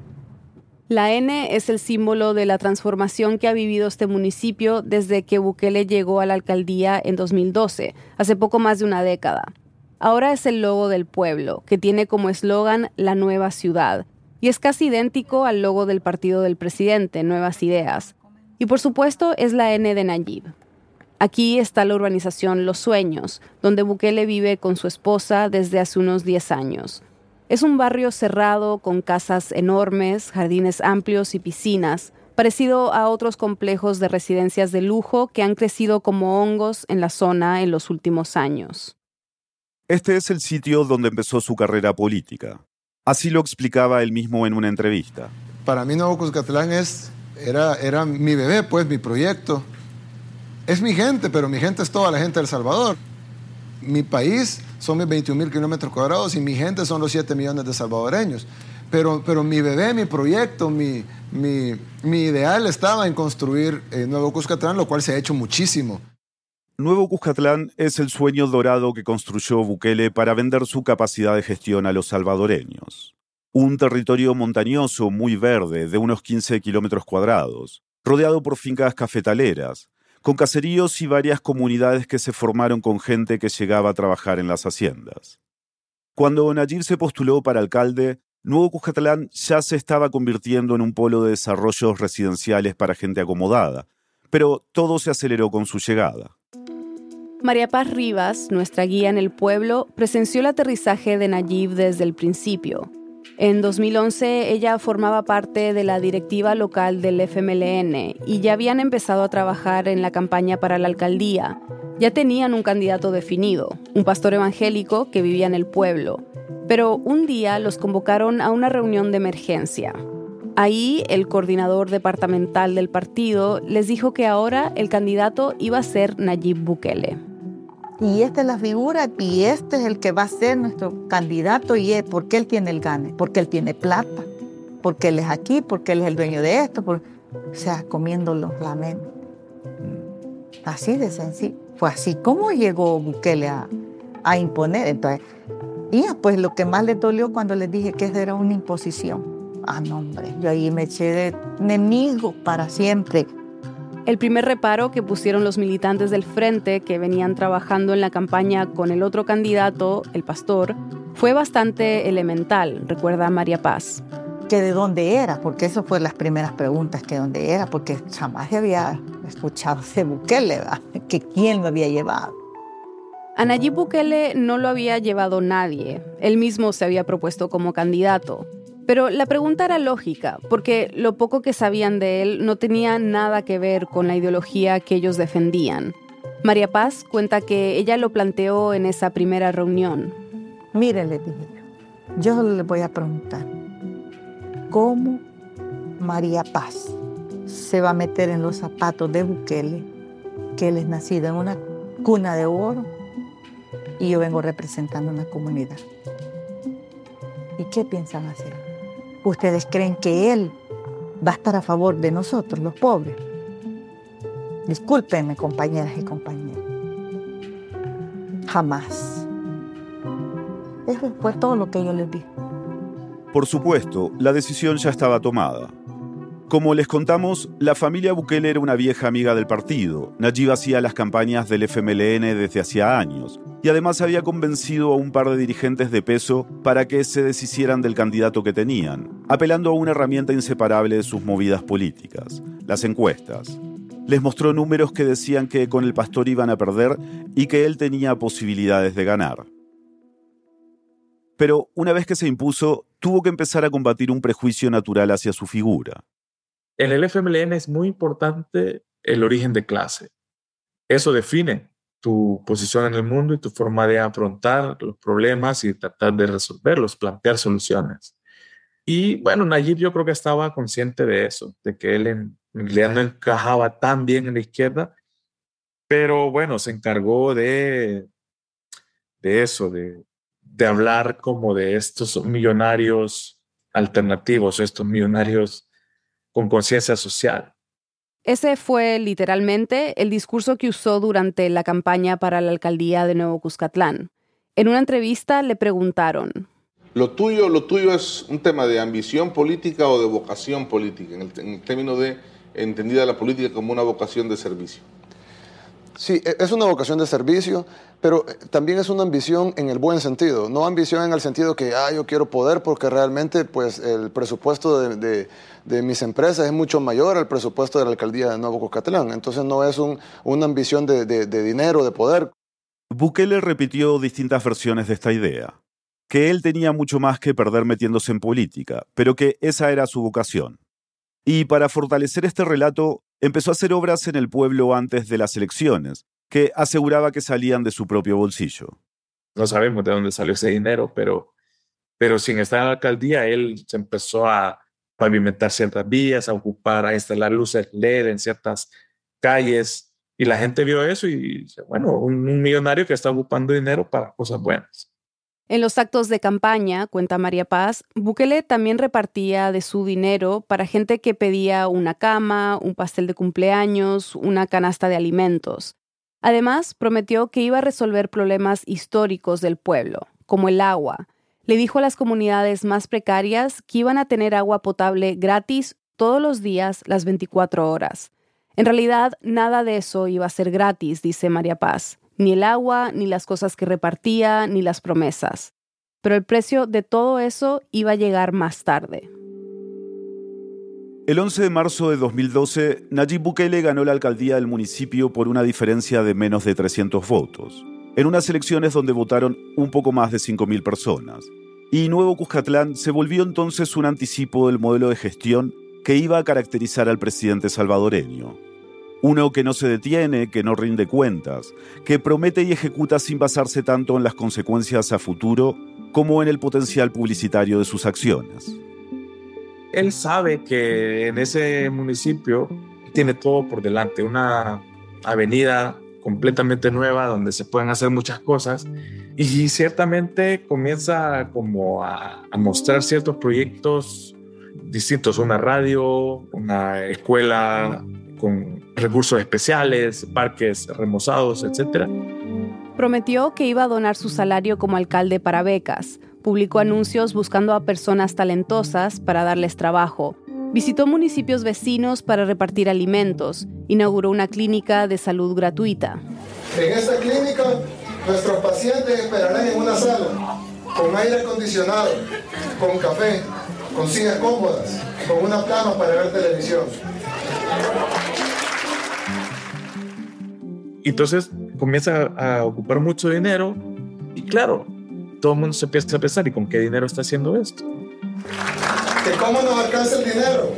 La N es el símbolo de la transformación que ha vivido este municipio desde que Bukele llegó a la alcaldía en 2012, hace poco más de una década. Ahora es el logo del pueblo, que tiene como eslogan la nueva ciudad, y es casi idéntico al logo del partido del presidente, Nuevas Ideas. Y por supuesto es la N de Nayib. Aquí está la urbanización Los Sueños, donde Bukele vive con su esposa desde hace unos 10 años. Es un barrio cerrado con casas enormes, jardines amplios y piscinas, parecido a otros complejos de residencias de lujo que han crecido como hongos en la zona en los últimos años. Este es el sitio donde empezó su carrera política. Así lo explicaba él mismo en una entrevista. Para mí Nuevo Cuscatlán es, era, era mi bebé, pues mi proyecto. Es mi gente, pero mi gente es toda la gente del Salvador. Mi país son mis 21 mil kilómetros cuadrados y mi gente son los 7 millones de salvadoreños. Pero, pero mi bebé, mi proyecto, mi, mi, mi ideal estaba en construir eh, Nuevo Cuscatlán, lo cual se ha hecho muchísimo. Nuevo Cuscatlán es el sueño dorado que construyó Bukele para vender su capacidad de gestión a los salvadoreños. Un territorio montañoso muy verde de unos 15 kilómetros cuadrados, rodeado por fincas cafetaleras, con caseríos y varias comunidades que se formaron con gente que llegaba a trabajar en las haciendas. Cuando Nayib se postuló para alcalde, Nuevo Cuscatlán ya se estaba convirtiendo en un polo de desarrollos residenciales para gente acomodada, pero todo se aceleró con su llegada. María Paz Rivas, nuestra guía en el pueblo, presenció el aterrizaje de Nayib desde el principio. En 2011 ella formaba parte de la directiva local del FMLN y ya habían empezado a trabajar en la campaña para la alcaldía. Ya tenían un candidato definido, un pastor evangélico que vivía en el pueblo. Pero un día los convocaron a una reunión de emergencia. Ahí el coordinador departamental del partido les dijo que ahora el candidato iba a ser Nayib Bukele. Y esta es la figura y este es el que va a ser nuestro candidato y es porque él tiene el gane, porque él tiene plata, porque él es aquí, porque él es el dueño de esto, o sea, comiéndolo la mente. Así de sencillo. Fue así como llegó Bukele a, imponer. Entonces, y pues lo que más le dolió cuando les dije que esa era una imposición. Ah, no, hombre, yo ahí me eché de enemigo para siempre. El primer reparo que pusieron los militantes del frente que venían trabajando en la campaña con el otro candidato, el pastor, fue bastante elemental, recuerda María Paz. Que de dónde era, porque eso fue las primeras preguntas, que dónde era, porque jamás había escuchado de Bukele, ¿verdad? que quién lo había llevado. A Nayib Bukele no lo había llevado nadie, él mismo se había propuesto como candidato. Pero la pregunta era lógica, porque lo poco que sabían de él no tenía nada que ver con la ideología que ellos defendían. María Paz cuenta que ella lo planteó en esa primera reunión. Mire, le dije yo, le voy a preguntar, ¿cómo María Paz se va a meter en los zapatos de Bukele, que él es nacido en una cuna de oro y yo vengo representando una comunidad? ¿Y qué piensan hacer? ¿Ustedes creen que él va a estar a favor de nosotros, los pobres. Discúlpenme, compañeras y compañeros. Jamás. Eso fue todo lo que yo les dije. Por supuesto, la decisión ya estaba tomada. Como les contamos, la familia Bukele era una vieja amiga del partido. Nayib hacía las campañas del FMLN desde hacía años y además había convencido a un par de dirigentes de peso para que se deshicieran del candidato que tenían, apelando a una herramienta inseparable de sus movidas políticas, las encuestas. Les mostró números que decían que con el pastor iban a perder y que él tenía posibilidades de ganar. Pero una vez que se impuso, tuvo que empezar a combatir un prejuicio natural hacia su figura. En el FMLN es muy importante el origen de clase. Eso define tu posición en el mundo y tu forma de afrontar los problemas y tratar de resolverlos, plantear soluciones. Y bueno, Nayib yo creo que estaba consciente de eso, de que él en, realidad no encajaba tan bien en la izquierda, pero bueno, se encargó de, de eso, de, de hablar como de estos millonarios alternativos, estos millonarios con conciencia social. Ese fue literalmente el discurso que usó durante la campaña para la alcaldía de Nuevo Cuscatlán. En una entrevista le preguntaron, ¿Lo tuyo, lo tuyo es un tema de ambición política o de vocación política, en el, en el término de entendida la política como una vocación de servicio? Sí, e, es una vocación de servicio, pero eh, también es una ambición en el buen sentido, no ambición en el sentido que, ah, yo quiero poder porque realmente pues el presupuesto de, de, mis empresas es mucho mayor al presupuesto de la alcaldía de Nuevo Cocatlán, entonces no es un, una ambición de, de dinero, de poder. Bukele repitió distintas versiones de esta idea, que él tenía mucho más que perder metiéndose en política, pero que esa era su vocación. Y para fortalecer este relato, empezó a hacer obras en el pueblo antes de las elecciones, que aseguraba que salían de su propio bolsillo. No sabemos de dónde salió ese dinero, pero, pero sin estar en la alcaldía, él se empezó a pavimentar ciertas vías, a ocupar, a instalar luces LED en ciertas calles, y la gente vio eso y dice, bueno, un millonario que está ocupando dinero para cosas buenas. En los actos de campaña, cuenta María Paz, Bukele también repartía de su dinero para gente que pedía una cama, un pastel de cumpleaños, una canasta de alimentos. Además, prometió que iba a resolver problemas históricos del pueblo, como el agua. Le dijo a las comunidades más precarias que iban a tener agua potable gratis todos los días, las 24 horas. En realidad, nada de eso iba a ser gratis, dice María Paz ni el agua, ni las cosas que repartía, ni las promesas. Pero el precio de todo eso iba a llegar más tarde. El 11 de marzo de 2012, Nayib Bukele ganó la alcaldía del municipio por una diferencia de menos de 300 votos, en unas elecciones donde votaron un poco más de 5.000 personas. Y Nuevo Cuscatlán se volvió entonces un anticipo del modelo de gestión que iba a caracterizar al presidente salvadoreño. Uno que no se detiene, que no rinde cuentas, que promete y ejecuta sin basarse tanto en las consecuencias a futuro como en el potencial publicitario de sus acciones. Él sabe que en ese municipio tiene todo por delante, una avenida completamente nueva donde se pueden hacer muchas cosas y ciertamente comienza como a, a mostrar ciertos proyectos distintos, una radio, una escuela con recursos especiales, parques remozados, etc. Prometió que iba a donar su salario como alcalde para becas. Publicó anuncios buscando a personas talentosas para darles trabajo. Visitó municipios vecinos para repartir alimentos. Inauguró una clínica de salud gratuita. En esta clínica, nuestros pacientes esperarán en una sala, con aire acondicionado, con café, con sillas cómodas, con una cama para ver televisión. Entonces comienza a ocupar mucho dinero y claro, todo el mundo se empieza a pensar, ¿y con qué dinero está haciendo esto? ¿Que cómo nos alcanza el dinero?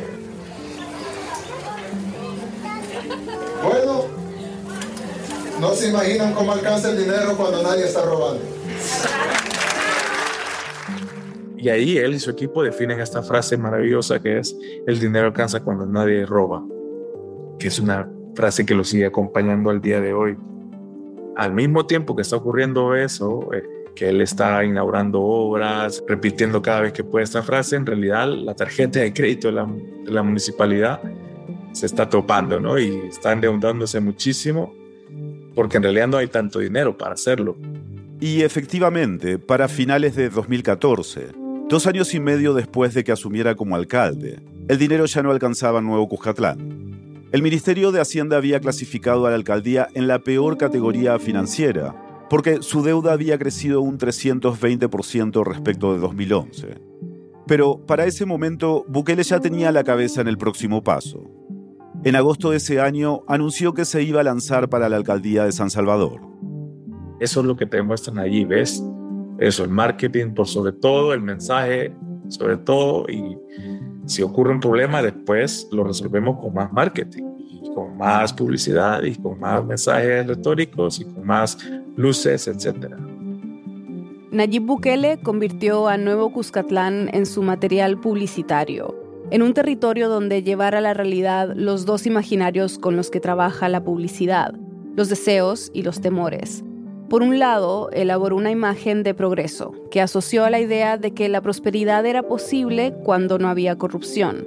Bueno, no se imaginan cómo alcanza el dinero cuando nadie está robando. Y ahí él y su equipo definen esta frase maravillosa que es, el dinero alcanza cuando nadie roba, que es una frase que lo sigue acompañando al día de hoy. Al mismo tiempo que está ocurriendo eso, eh, que él está inaugurando obras, repitiendo cada vez que puede esta frase, en realidad la tarjeta de crédito de la, municipalidad se está topando, ¿no? Y está endeudándose muchísimo porque en realidad no hay tanto dinero para hacerlo. Y efectivamente, para finales de 2014, dos años y medio después de que asumiera como alcalde, el dinero ya no alcanzaba Nuevo Cuscatlán. El Ministerio de Hacienda había clasificado a la alcaldía en la peor categoría financiera, porque su deuda había crecido un 320% respecto de 2011. Pero para ese momento, Bukele ya tenía la cabeza en el próximo paso. En agosto de ese año anunció que se iba a lanzar para la alcaldía de San Salvador. Eso es lo que te muestran allí, ¿ves? Eso, el marketing por sobre todo, el mensaje sobre todo, y si ocurre un problema, después lo resolvemos con más marketing, con más publicidad, y con más mensajes retóricos, y con más luces, etc. Nayib Bukele convirtió a Nuevo Cuscatlán en su material publicitario, en un territorio donde llevar a la realidad los dos imaginarios con los que trabaja la publicidad, los deseos y los temores. Por un lado, elaboró una imagen de progreso, que asoció a la idea de que la prosperidad era posible cuando no había corrupción.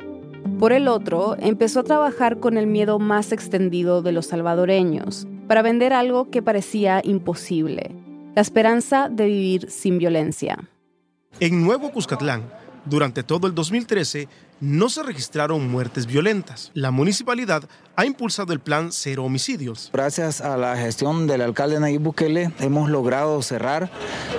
Por el otro, empezó a trabajar con el miedo más extendido de los salvadoreños, para vender algo que parecía imposible, la esperanza de vivir sin violencia. En Nuevo Cuscatlán, durante todo el 2013, no se registraron muertes violentas. La municipalidad ha impulsado el plan Cero Homicidios. Gracias a la gestión del alcalde Nayib Bukele hemos logrado cerrar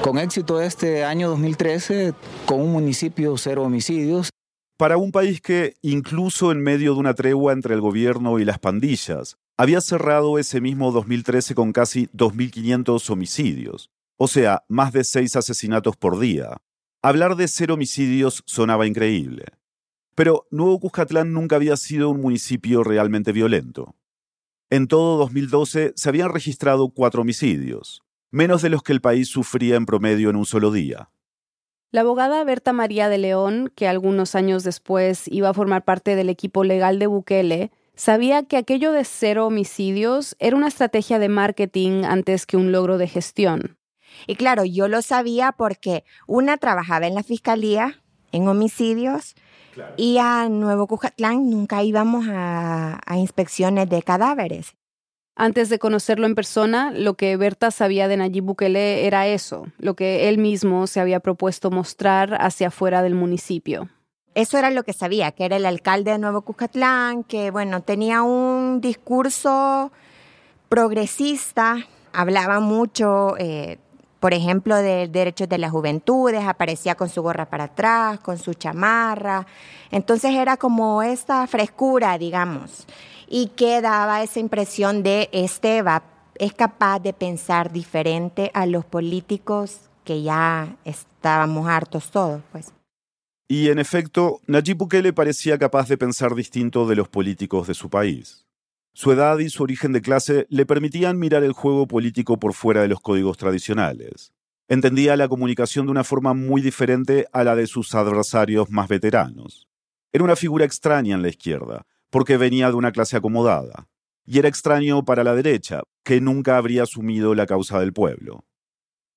con éxito este año 2013 con un municipio cero homicidios. Para un país que, incluso en medio de una tregua entre el gobierno y las pandillas, había cerrado ese mismo 2013 con casi 2.500 homicidios, o sea, más de seis asesinatos por día. Hablar de cero homicidios sonaba increíble. Pero Nuevo Cuscatlán nunca había sido un municipio realmente violento. En todo 2012 se habían registrado cuatro homicidios, menos de los que el país sufría en promedio en un solo día. La abogada Berta María de León, que algunos años después iba a formar parte del equipo legal de Bukele, sabía que aquello de cero homicidios era una estrategia de marketing antes que un logro de gestión. Y claro, yo lo sabía porque una trabajaba en la fiscalía en homicidios y a Nuevo Cujatlán nunca íbamos a, a inspecciones de cadáveres. Antes de conocerlo en persona, lo que Berta sabía de Nayib Bukele era eso, lo que él mismo se había propuesto mostrar hacia afuera del municipio. Eso era lo que sabía, que era el alcalde de Nuevo Cuscatlán, que bueno, tenía un discurso progresista, hablaba mucho, eh, por ejemplo, de derechos de las juventudes, aparecía con su gorra para atrás, con su chamarra. Entonces era como esta frescura, digamos, y que daba esa impresión de este va, es capaz de pensar diferente a los políticos que ya estábamos hartos todos, pues. Y en efecto, Nayib Bukele parecía capaz de pensar distinto de los políticos de su país. Su edad y su origen de clase le permitían mirar el juego político por fuera de los códigos tradicionales. Entendía la comunicación de una forma muy diferente a la de sus adversarios más veteranos. Era una figura extraña en la izquierda, porque venía de una clase acomodada. Y era extraño para la derecha, que nunca habría asumido la causa del pueblo.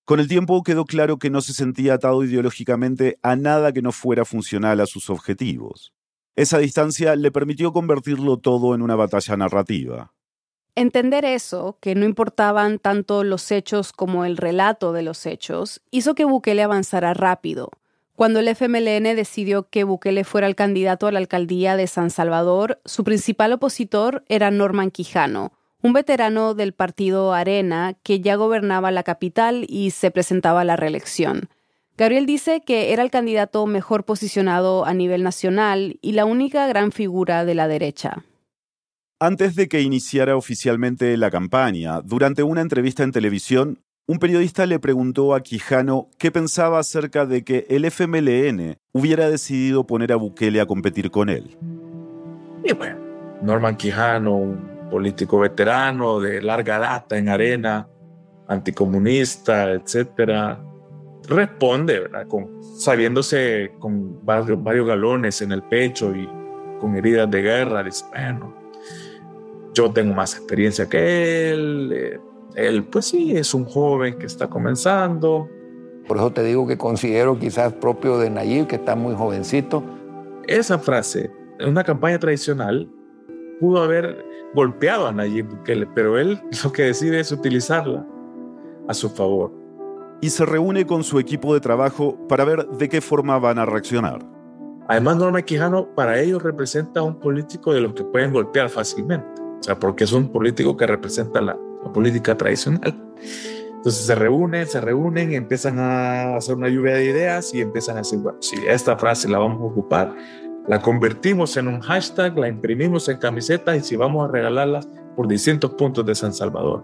Con el tiempo quedó claro que no se sentía atado ideológicamente a nada que no fuera funcional a sus objetivos. Esa distancia le permitió convertirlo todo en una batalla narrativa. Entender eso, que no importaban tanto los hechos como el relato de los hechos, hizo que Bukele avanzara rápido. Cuando el FMLN decidió que Bukele fuera el candidato a la alcaldía de San Salvador, su principal opositor era Norman Quijano, un veterano del partido Arena que ya gobernaba la capital y se presentaba a la reelección. Gabriel dice que era el candidato mejor posicionado a nivel nacional y la única gran figura de la derecha. Antes de que iniciara oficialmente la campaña, durante una entrevista en televisión, un periodista le preguntó a Quijano qué pensaba acerca de que el FMLN hubiera decidido poner a Bukele a competir con él. Y bueno, Norman Quijano, político veterano de larga data en arena, anticomunista, etcétera, responde, ¿verdad? Con, sabiéndose con varios, varios, galones en el pecho y con heridas de guerra, dice, bueno, yo tengo más experiencia que él, eh, él pues sí, es un joven que está comenzando, Por eso te digo que considero quizás propio de Nayib, que está muy jovencito. Esa frase, en una campaña tradicional, pudo haber golpeado a Nayib Bukele, pero él lo que decide es utilizarla a su favor. Y se reúne con su equipo de trabajo para ver de qué forma van a reaccionar. Además, Norma Quijano para ellos representa a un político de los que pueden golpear fácilmente. O sea, porque es un político que representa la, la política tradicional. Entonces se reúnen, se reúnen, empiezan a hacer una lluvia de ideas y empiezan a decir, bueno, si esta frase la vamos a ocupar, la convertimos en un hashtag, la imprimimos en camisetas y si vamos a regalarlas por distintos puntos de San Salvador.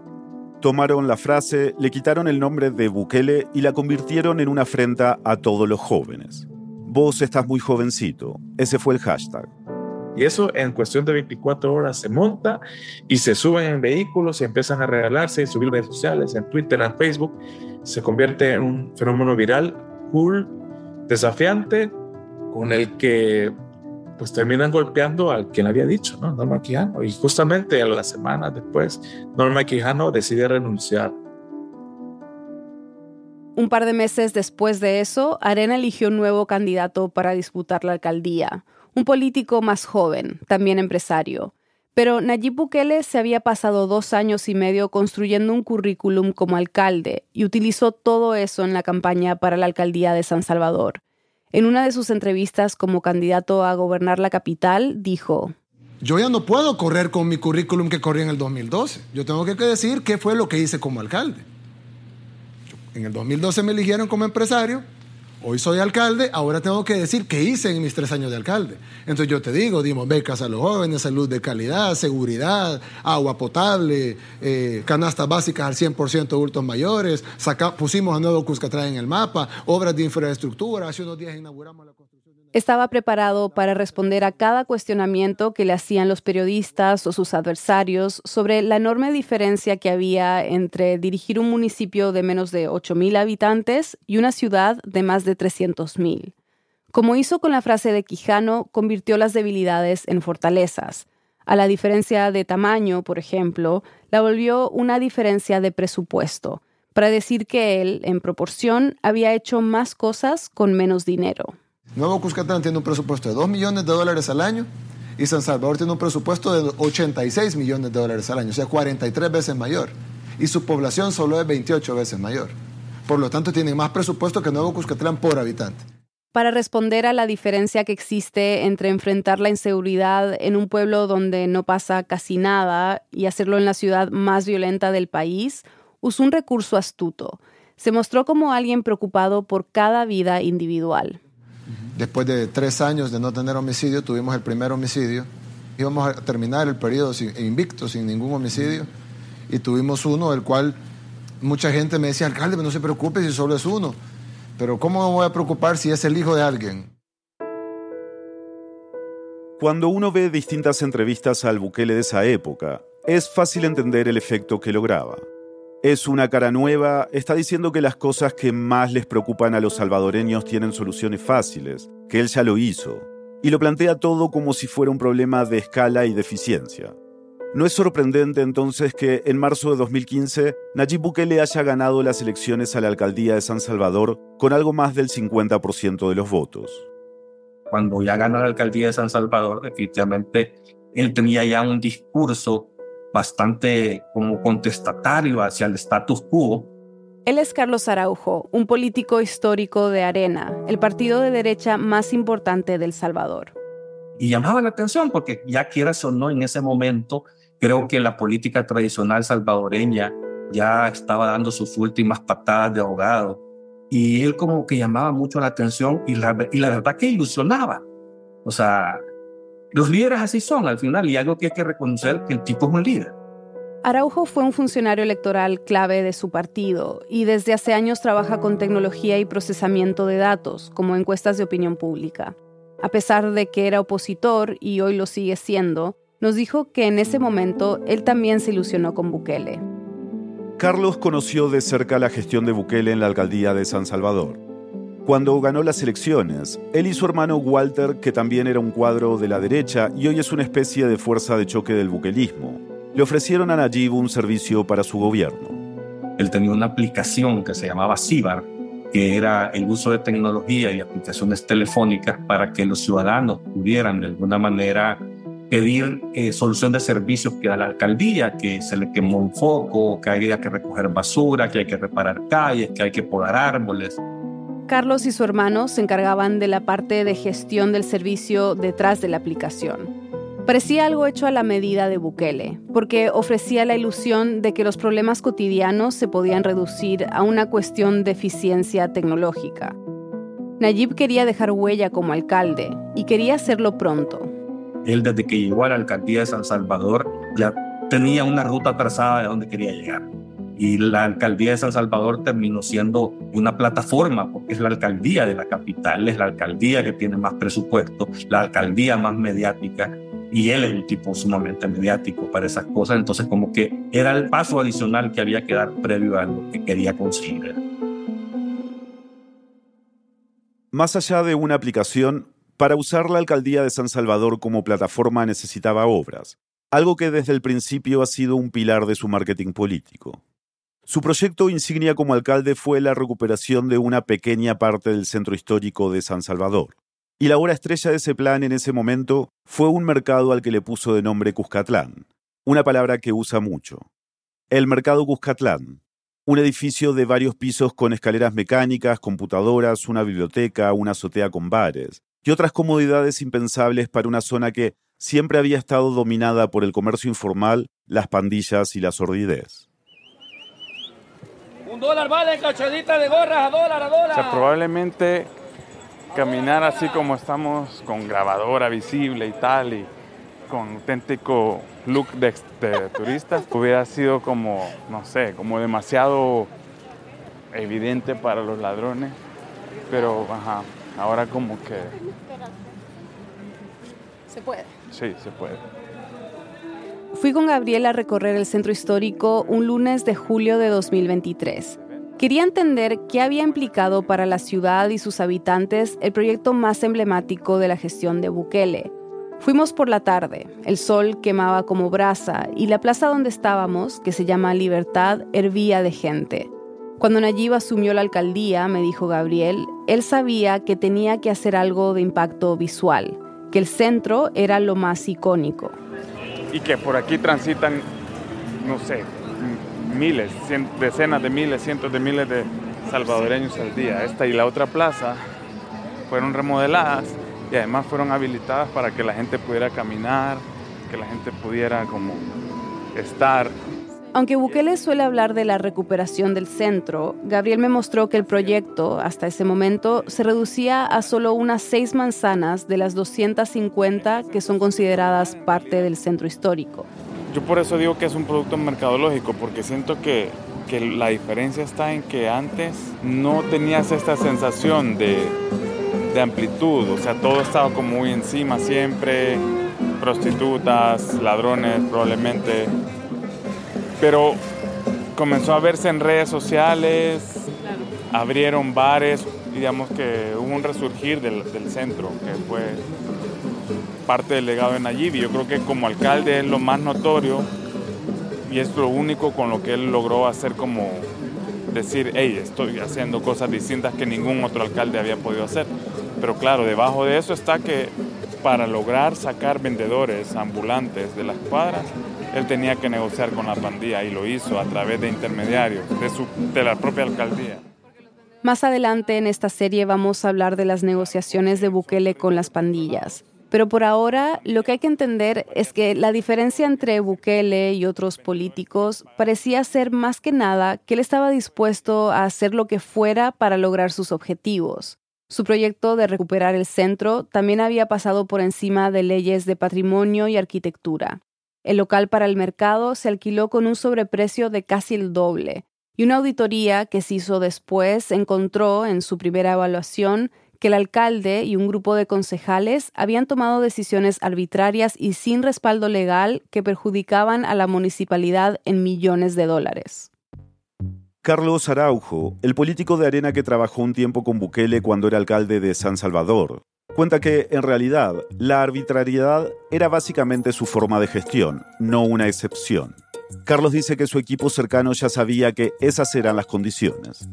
Tomaron la frase, le quitaron el nombre de Bukele y la convirtieron en una afrenta a todos los jóvenes. Vos estás muy jovencito. Ese fue el hashtag. Y eso en cuestión de 24 horas se monta y se suben en vehículos y empiezan a regalarse y subir redes sociales, en Twitter, en Facebook. Se convierte en un fenómeno viral, cool, desafiante, con el que pues terminan golpeando al quien había dicho, ¿no? Norma Quijano. Y justamente a las semanas después, Norma Quijano decide renunciar. Un par de meses después de eso, Arena eligió un nuevo candidato para disputar la alcaldía, un político más joven, también empresario. Pero Nayib Bukele se había pasado dos años y medio construyendo un currículum como alcalde y utilizó todo eso en la campaña para la alcaldía de San Salvador. En una de sus entrevistas como candidato a gobernar la capital, dijo, Yo ya no puedo correr con mi currículum que corrí en el 2012. Yo tengo que decir qué fue lo que hice como alcalde. En el 2012 me eligieron como empresario, hoy soy alcalde, ahora tengo que decir qué hice en mis tres años de alcalde. Entonces yo te digo, dimos becas a los jóvenes, salud de calidad, seguridad, agua potable, eh, canastas básicas al 100% de adultos mayores, pusimos a Nuevo Cuscatlán en el mapa, obras de infraestructura, hace unos días inauguramos la estaba preparado para responder a cada cuestionamiento que le hacían los periodistas o sus adversarios sobre la enorme diferencia que había entre dirigir un municipio de menos de 8.000 habitantes y una ciudad de más de 300.000. Como hizo con la frase de Quijano, convirtió las debilidades en fortalezas. A la diferencia de tamaño, por ejemplo, la volvió una diferencia de presupuesto, para decir que él, en proporción, había hecho más cosas con menos dinero. Nuevo Cuscatlán tiene un presupuesto de 2 millones de dólares al año y San Salvador tiene un presupuesto de 86 millones de dólares al año, o sea, 43 veces mayor. Y su población solo es 28 veces mayor. Por lo tanto, tienen más presupuesto que Nuevo Cuscatlán por habitante. Para responder a la diferencia que existe entre enfrentar la inseguridad en un pueblo donde no pasa casi nada y hacerlo en la ciudad más violenta del país, usó un recurso astuto. Se mostró como alguien preocupado por cada vida individual. Después de tres años de no tener homicidio, tuvimos el primer homicidio. Íbamos a terminar el periodo invicto, sin ningún homicidio. Y tuvimos uno, el cual mucha gente me decía, alcalde, no se preocupe si solo es uno. Pero ¿cómo me voy a preocupar si es el hijo de alguien? Cuando uno ve distintas entrevistas al Bukele de esa época, es fácil entender el efecto que lograba. Es una cara nueva, está diciendo que las cosas que más les preocupan a los salvadoreños tienen soluciones fáciles, que él ya lo hizo, y lo plantea todo como si fuera un problema de escala y de eficiencia. No es sorprendente entonces que en marzo de 2015 Nayib Bukele haya ganado las elecciones a la alcaldía de San Salvador con algo más del 50% de los votos. Cuando ya ganó la alcaldía de San Salvador, definitivamente él tenía ya un discurso bastante como contestatario hacia el status quo. Él es Carlos Araujo, un político histórico de Arena, el partido de derecha más importante del Salvador. Y llamaba la atención porque ya quieras o no, en ese momento creo que la política tradicional salvadoreña ya estaba dando sus últimas patadas de ahogado. Y él como que llamaba mucho la atención y la, y la verdad que ilusionaba. O sea, los líderes así son al final y algo que hay que reconocer que el tipo es un líder. Araujo fue un funcionario electoral clave de su partido y desde hace años trabaja con tecnología y procesamiento de datos, como encuestas de opinión pública. A pesar de que era opositor y hoy lo sigue siendo, nos dijo que en ese momento él también se ilusionó con Bukele. Carlos conoció de cerca la gestión de Bukele en la alcaldía de San Salvador. Cuando ganó las elecciones, él y su hermano Walter, que también era un cuadro de la derecha y hoy es una especie de fuerza de choque del buquelismo, le ofrecieron a Nayib un servicio para su gobierno. Él tenía una aplicación que se llamaba Cibar, que era el uso de tecnología y aplicaciones telefónicas para que los ciudadanos pudieran de alguna manera pedir eh, solución de servicios que da la alcaldía, que se le quemó un foco, que hay que recoger basura, que hay que reparar calles, que hay que podar árboles. Carlos y su hermano se encargaban de la parte de gestión del servicio detrás de la aplicación. Parecía algo hecho a la medida de Bukele, porque ofrecía la ilusión de que los problemas cotidianos se podían reducir a una cuestión de eficiencia tecnológica. Nayib quería dejar huella como alcalde y quería hacerlo pronto. Él desde que llegó a la alcaldía de San Salvador ya tenía una ruta trazada de dónde quería llegar y la alcaldía de San Salvador terminó siendo una plataforma, porque es la alcaldía de la capital, es la alcaldía que tiene más presupuesto, la alcaldía más mediática, y él es un tipo sumamente mediático para esas cosas, entonces como que era el paso adicional que había que dar previo a lo que quería conseguir. Más allá de una aplicación, para usar la alcaldía de San Salvador como plataforma necesitaba obras, algo que desde el principio ha sido un pilar de su marketing político. Su proyecto insignia como alcalde fue la recuperación de una pequeña parte del centro histórico de San Salvador. Y la hora estrella de ese plan en ese momento fue un mercado al que le puso de nombre Cuscatlán, una palabra que usa mucho. El mercado Cuscatlán, un edificio de varios pisos con escaleras mecánicas, computadoras, una biblioteca, una azotea con bares y otras comodidades impensables para una zona que siempre había estado dominada por el comercio informal, las pandillas y la sordidez. Un dólar vale cachadita de gorras, a dólar, a dólar. O sea, probablemente caminar así como estamos, con grabadora visible y tal, y con auténtico look de, de turistas, hubiera sido como, no sé, como demasiado evidente para los ladrones. Pero, ajá, ahora como que... Se puede. Sí, se puede. Fui con Gabriel a recorrer el centro histórico un lunes de julio de 2023. Quería entender qué había implicado para la ciudad y sus habitantes el proyecto más emblemático de la gestión de Bukele. Fuimos por la tarde, el sol quemaba como brasa y la plaza donde estábamos, que se llama Libertad, hervía de gente. Cuando Nayib asumió la alcaldía, me dijo Gabriel, él sabía que tenía que hacer algo de impacto visual, que el centro era lo más icónico y que por aquí transitan, no sé, miles, decenas de miles, cientos de miles de salvadoreños al día. Esta y la otra plaza fueron remodeladas y además fueron habilitadas para que la gente pudiera caminar, que la gente pudiera como estar. Aunque Bukele suele hablar de la recuperación del centro, Gabriel me mostró que el proyecto, hasta ese momento, se reducía a solo unas seis manzanas de las 250 que son consideradas parte del centro histórico. Yo por eso digo que es un producto mercadológico, porque siento que, que la diferencia está en que antes no tenías esta sensación de, de amplitud, o sea, todo estaba como muy encima siempre, prostitutas, ladrones probablemente, pero comenzó a verse en redes sociales, abrieron bares, digamos que hubo un resurgir del, del, centro, que fue parte del legado de Nayib. Y yo creo que como alcalde es lo más notorio y es lo único con lo que él logró hacer como decir, hey, estoy haciendo cosas distintas que ningún otro alcalde había podido hacer. Pero claro, debajo de eso está que para lograr sacar vendedores ambulantes de las cuadras, él tenía que negociar con la pandilla y lo hizo a través de intermediarios de, la propia alcaldía. Más adelante en esta serie vamos a hablar de las negociaciones de Bukele con las pandillas. Pero por ahora lo que hay que entender es que la diferencia entre Bukele y otros políticos parecía ser más que nada que él estaba dispuesto a hacer lo que fuera para lograr sus objetivos. Su proyecto de recuperar el centro también había pasado por encima de leyes de patrimonio y arquitectura. El local para el mercado se alquiló con un sobreprecio de casi el doble, y una auditoría que se hizo después encontró en su primera evaluación que el alcalde y un grupo de concejales habían tomado decisiones arbitrarias y sin respaldo legal que perjudicaban a la municipalidad en millones de dólares. Carlos Araujo, el político de Arena que trabajó un tiempo con Bukele cuando era alcalde de San Salvador, Cuenta que, en realidad, la arbitrariedad era básicamente su forma de gestión, no una excepción. Carlos dice que su equipo cercano ya sabía que esas eran las condiciones.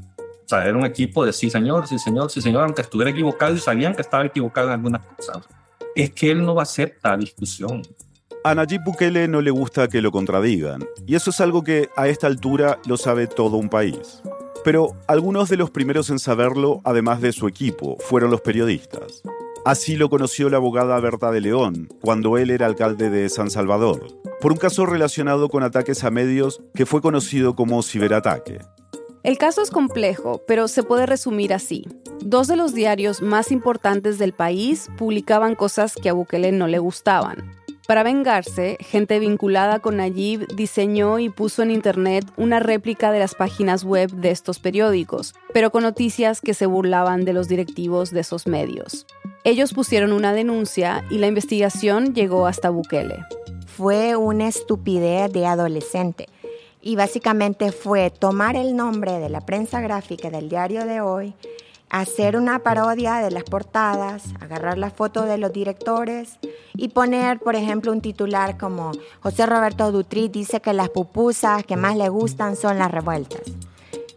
sea, era un equipo de sí, señor, sí, señor, sí, señor, aunque estuviera equivocado y sabían que estaba equivocado en algunas cosas. Es que él no acepta discusión. A Nayib Bukele no le gusta que lo contradigan, y eso es algo que a esta altura lo sabe todo un país. Pero algunos de los primeros en saberlo, además de su equipo, fueron los periodistas. Así lo conoció la abogada Berta de León, cuando él era alcalde de San Salvador, por un caso relacionado con ataques a medios que fue conocido como ciberataque. El caso es complejo, pero se puede resumir así. Dos de los diarios más importantes del país publicaban cosas que a Bukele no le gustaban. Para vengarse, gente vinculada con Nayib diseñó y puso en internet una réplica de las páginas web de estos periódicos, pero con noticias que se burlaban de los directivos de esos medios. Ellos pusieron una denuncia y la investigación llegó hasta Bukele. Fue una estupidez de adolescente y básicamente fue tomar el nombre de la prensa gráfica del diario de hoy, hacer una parodia de las portadas, agarrar la foto de los directores y poner, por ejemplo, un titular como José Roberto Dutri dice que las pupusas que más le gustan son las revueltas.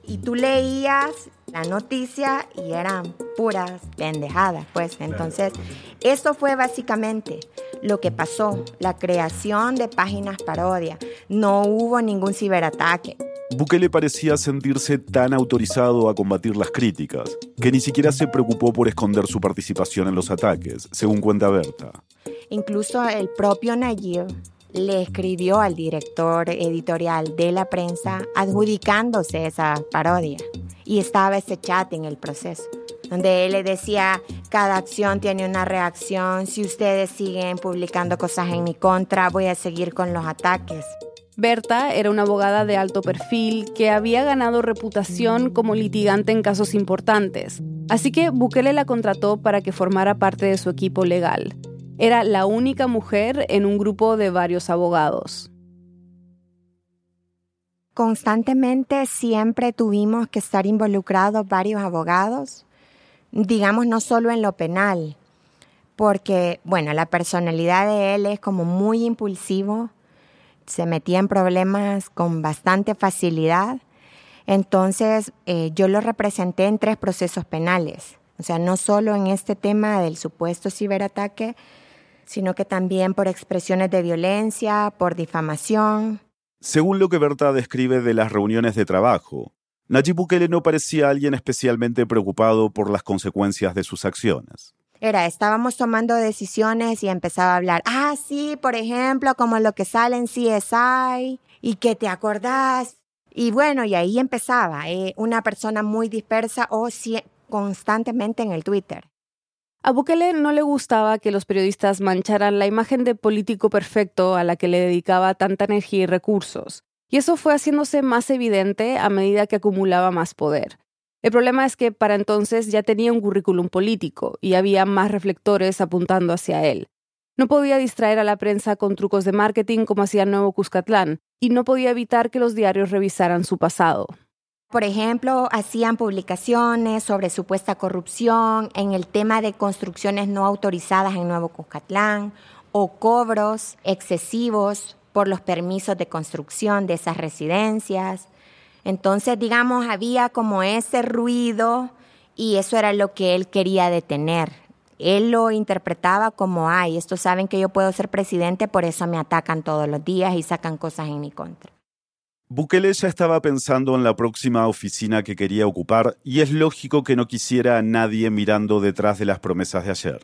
Y tú leías la noticia y eran puras pendejadas, pues. Entonces, eso fue básicamente lo que pasó, la creación de páginas parodia. No hubo ningún ciberataque. Bukele parecía sentirse tan autorizado a combatir las críticas que ni siquiera se preocupó por esconder su participación en los ataques, según cuenta Berta. Incluso el propio Nayib le escribió al director editorial de la prensa adjudicándose esa parodia. Y estaba ese chat en el proceso, donde él le decía, cada acción tiene una reacción, si ustedes siguen publicando cosas en mi contra, voy a seguir con los ataques. Berta era una abogada de alto perfil que había ganado reputación como litigante en casos importantes, así que Bukele la contrató para que formara parte de su equipo legal. Era la única mujer en un grupo de varios abogados. Constantemente siempre tuvimos que estar involucrados varios abogados, digamos no solo en lo penal, porque, bueno, la personalidad de él es como muy impulsivo, se metía en problemas con bastante facilidad. Entonces, eh, yo lo representé en tres procesos penales. O sea, no solo en este tema del supuesto ciberataque, sino que también por expresiones de violencia, por difamación. Según lo que Berta describe de las reuniones de trabajo, Nayib Bukele no parecía alguien especialmente preocupado por las consecuencias de sus acciones era, estábamos tomando decisiones y empezaba a hablar, ah, sí, por ejemplo, como lo que sale en CSI y que te acordás. Y bueno, y ahí empezaba, eh, una persona muy dispersa o constantemente en el Twitter. A Bukele no le gustaba que los periodistas mancharan la imagen de político perfecto a la que le dedicaba tanta energía y recursos, y eso fue haciéndose más evidente a medida que acumulaba más poder. El problema es que para entonces ya tenía un currículum político y había más reflectores apuntando hacia él. No podía distraer a la prensa con trucos de marketing como hacía Nuevo Cuscatlán y no podía evitar que los diarios revisaran su pasado. Por ejemplo, hacían publicaciones sobre supuesta corrupción en el tema de construcciones no autorizadas en Nuevo Cuscatlán o cobros excesivos por los permisos de construcción de esas residencias. Entonces, digamos, había como ese ruido y eso era lo que él quería detener. Él lo interpretaba como, ay, estos saben que yo puedo ser presidente, por eso me atacan todos los días y sacan cosas en mi contra. Bukele ya estaba pensando en la próxima oficina que quería ocupar y es lógico que no quisiera a nadie mirando detrás de las promesas de ayer.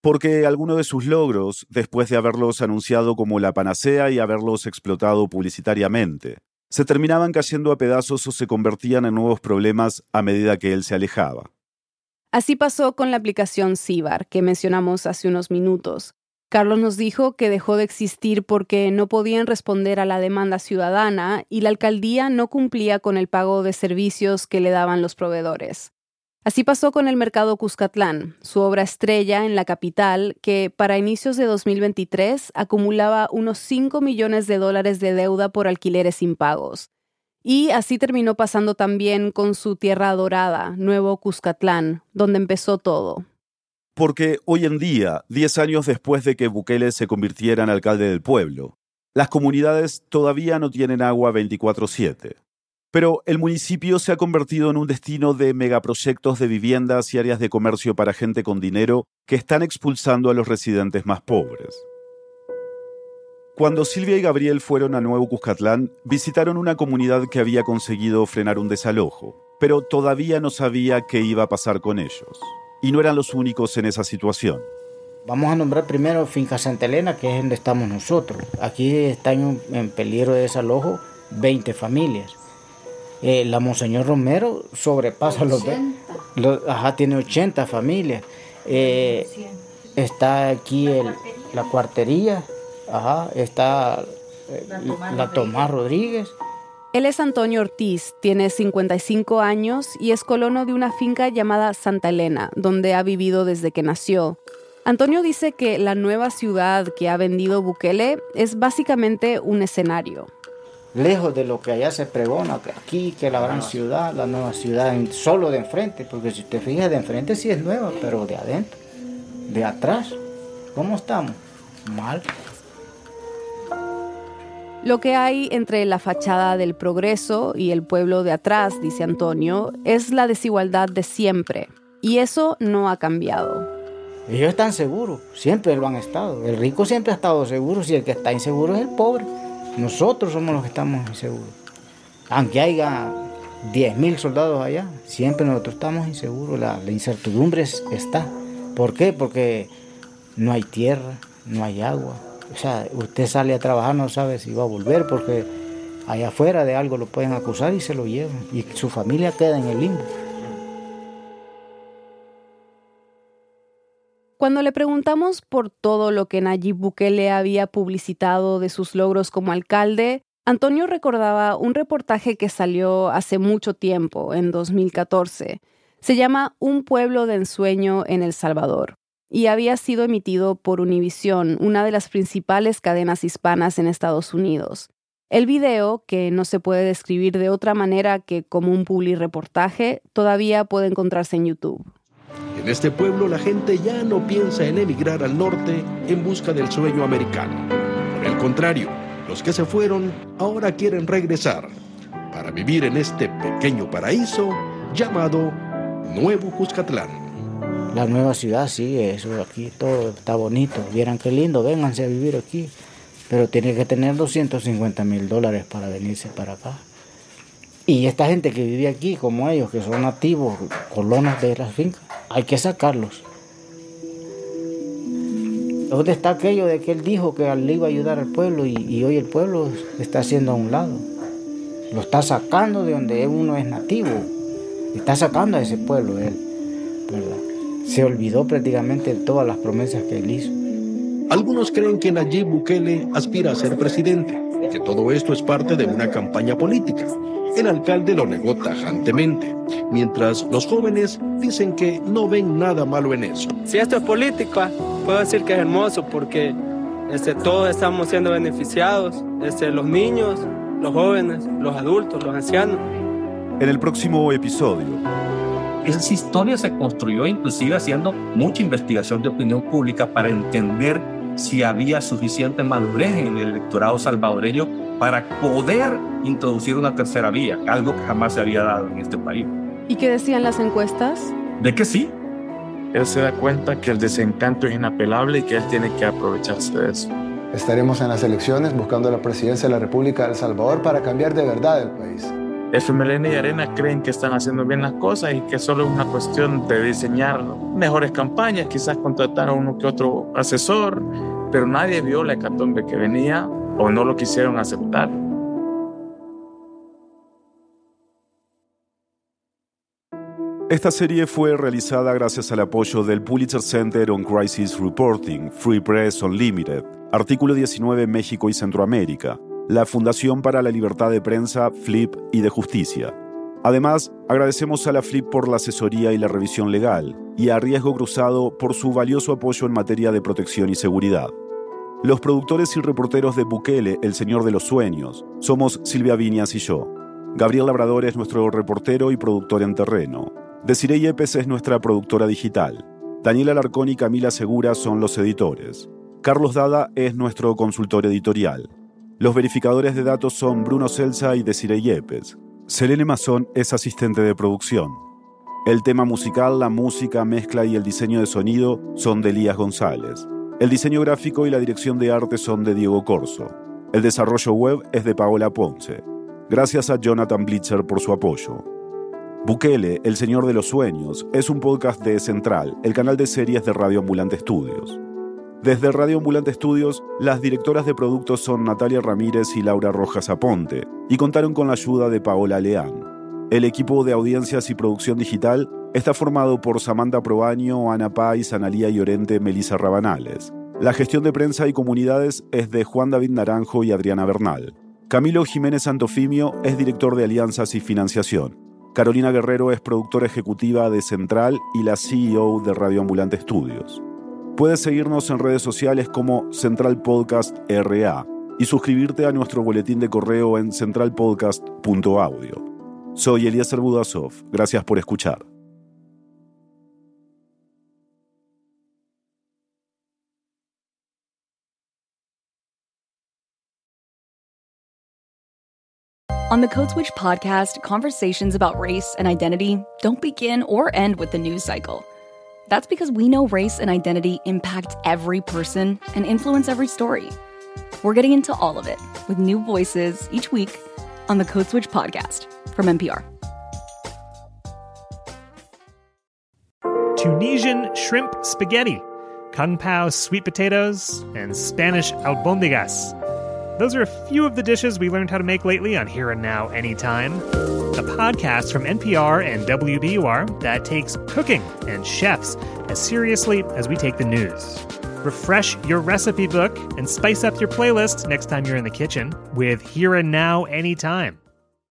Porque alguno de sus logros, después de haberlos anunciado como la panacea y haberlos explotado publicitariamente, se terminaban cayendo a pedazos o se convertían en nuevos problemas a medida que él se alejaba. Así pasó con la aplicación Cibar, que mencionamos hace unos minutos. Carlos nos dijo que dejó de existir porque no podían responder a la demanda ciudadana y la alcaldía no cumplía con el pago de servicios que le daban los proveedores. Así pasó con el mercado Cuscatlán, su obra estrella en la capital, que para inicios de 2023 acumulaba unos 5 millones de dólares de deuda por alquileres impagos. Y así terminó pasando también con su tierra dorada, Nuevo Cuscatlán, donde empezó todo. Porque hoy en día, 10 años después de que Bukele se convirtiera en alcalde del pueblo, las comunidades todavía no tienen agua 24/7. Pero el municipio se ha convertido en un destino de megaproyectos de viviendas y áreas de comercio para gente con dinero que están expulsando a los residentes más pobres. Cuando Silvia y Gabriel fueron a Nuevo Cuscatlán, visitaron una comunidad que había conseguido frenar un desalojo, pero todavía no sabía qué iba a pasar con ellos. Y no eran los únicos en esa situación. Vamos a nombrar primero Finca Santa Elena, que es donde estamos nosotros. Aquí están en peligro de desalojo 20 familias. Eh, la Monseñor Romero sobrepasa los, los, Ajá, tiene 80 familias. Eh, está aquí el, la cuartería, ajá, está eh, la Tomás Rodríguez. Él es Antonio Ortiz, tiene 55 años y es colono de una finca llamada Santa Elena, donde ha vivido desde que nació. Antonio dice que la nueva ciudad que ha vendido Bukele es básicamente un escenario. Lejos de lo que allá se pregona, que aquí, que la gran ciudad, la nueva ciudad, solo de enfrente, porque si te fijas de enfrente sí es nueva, pero de adentro, de atrás, ¿cómo estamos? Mal. Lo que hay entre la fachada del progreso y el pueblo de atrás, dice Antonio, es la desigualdad de siempre. Y eso no ha cambiado. Ellos están seguros, siempre lo han estado. El rico siempre ha estado seguro, si el que está inseguro es el pobre. Nosotros somos los que estamos inseguros. Aunque haya 10.000 soldados allá, siempre nosotros estamos inseguros. La, la incertidumbre está. ¿Por qué? Porque no hay tierra, no hay agua, o sea, usted sale a trabajar, no sabe si va a volver porque allá afuera de algo lo pueden acusar y se lo llevan. Y su familia queda en el limbo. Cuando le preguntamos por todo lo que Nayib Bukele había publicitado de sus logros como alcalde, Antonio recordaba un reportaje que salió hace mucho tiempo, en 2014. Se llama Un pueblo de ensueño en El Salvador y había sido emitido por Univision, una de las principales cadenas hispanas en Estados Unidos. El video, que no se puede describir de otra manera que como un publi reportaje, todavía puede encontrarse en YouTube. En este pueblo la gente ya no piensa en emigrar al norte en busca del sueño americano. Por el contrario, los que se fueron ahora quieren regresar para vivir en este pequeño paraíso llamado Nuevo Cuscatlán. La nueva ciudad, sí, eso aquí todo está bonito. Vieran qué lindo, vénganse a vivir aquí. Pero tiene que tener 250 mil dólares para venirse para acá. Y esta gente que vive aquí, como ellos, que son nativos, colonos de las fincas, hay que sacarlos. ¿Dónde está aquello de que él dijo que le iba a ayudar al pueblo y, y hoy el pueblo está haciendo a un lado? Lo está sacando de donde uno es nativo. Está sacando a ese pueblo él, ¿verdad? Se olvidó prácticamente de todas las promesas que él hizo. Algunos creen que Nayib Bukele aspira a ser presidente y que todo esto es parte de una campaña política. El alcalde lo negó tajantemente, mientras los jóvenes dicen que no ven nada malo en eso. Si esto es política, puedo decir que es hermoso porque este, todos estamos siendo beneficiados, este, los niños, los jóvenes, los adultos, los ancianos. En el próximo episodio, esa historia se construyó inclusive haciendo mucha investigación de opinión pública para entender si había suficiente madurez en el electorado salvadoreño para poder introducir una tercera vía, algo que jamás se había dado en este país. ¿Y qué decían las encuestas? De que sí. Él se da cuenta que el desencanto es inapelable y que él tiene que aprovecharse de eso. Estaremos en las elecciones buscando la presidencia de la República de El Salvador para cambiar de verdad el país. FMLN y Arena creen que están haciendo bien las cosas y que solo es una cuestión de diseñar mejores campañas, quizás contratar a uno que otro asesor, pero nadie vio la hecatombe que venía o no lo quisieron aceptar. Esta serie fue realizada gracias al apoyo del Pulitzer Center on Crisis Reporting, Free Press Unlimited, Artículo 19 México y Centroamérica, la Fundación para la Libertad de Prensa, FLIP y de Justicia. Además, agradecemos a la FLIP por la asesoría y la revisión legal, y a Riesgo Cruzado por su valioso apoyo en materia de protección y seguridad. Los productores y reporteros de Bukele, El Señor de los Sueños, somos Silvia Viñas y yo. Gabriel Labrador es nuestro reportero y productor en terreno. Desiree Yepes es nuestra productora digital. Daniela Alarcón y Camila Segura son los editores. Carlos Dada es nuestro consultor editorial. Los verificadores de datos son Bruno Celsa y Desiree Yepes. Selene Mazón es asistente de producción. El tema musical, la música, mezcla y el diseño de sonido son de Elías González. El diseño gráfico y la dirección de arte son de Diego Corso. El desarrollo web es de Paola Ponce. Gracias a Jonathan Blitzer por su apoyo. Bukele, El Señor de los Sueños, es un podcast de Central, el canal de series de Radio Ambulante Estudios. Desde Radio Ambulante Estudios, las directoras de productos son Natalia Ramírez y Laura Rojas Aponte, y contaron con la ayuda de Paola Leán. El equipo de audiencias y producción digital está formado por Samantha Probaño, Ana Pais, Analía Llorente, Melissa Rabanales. La gestión de prensa y comunidades es de Juan David Naranjo y Adriana Bernal. Camilo Jiménez Santofimio es director de alianzas y financiación. Carolina Guerrero es productora ejecutiva de Central y la CEO de Radio Ambulante Estudios. Puedes seguirnos en redes sociales como Central Podcast RA y suscribirte a nuestro boletín de correo en centralpodcast.audio. Soy Eliezer Budasov. Gracias por escuchar. On the Code Switch podcast, conversations about race and identity don't begin or end with the news cycle. That's because we know race and identity impact every person and influence every story. We're getting into all of it with new voices each week on the Code Switch podcast from NPR. Tunisian shrimp spaghetti, kung pao sweet potatoes, and Spanish albondigas. Those are a few of the dishes we learned how to make lately on Here and Now Anytime, a podcast from NPR and WBUR that takes cooking and chefs as seriously as we take the news. Refresh your recipe book and spice up your playlist next time you're in the kitchen with Here and Now Anytime.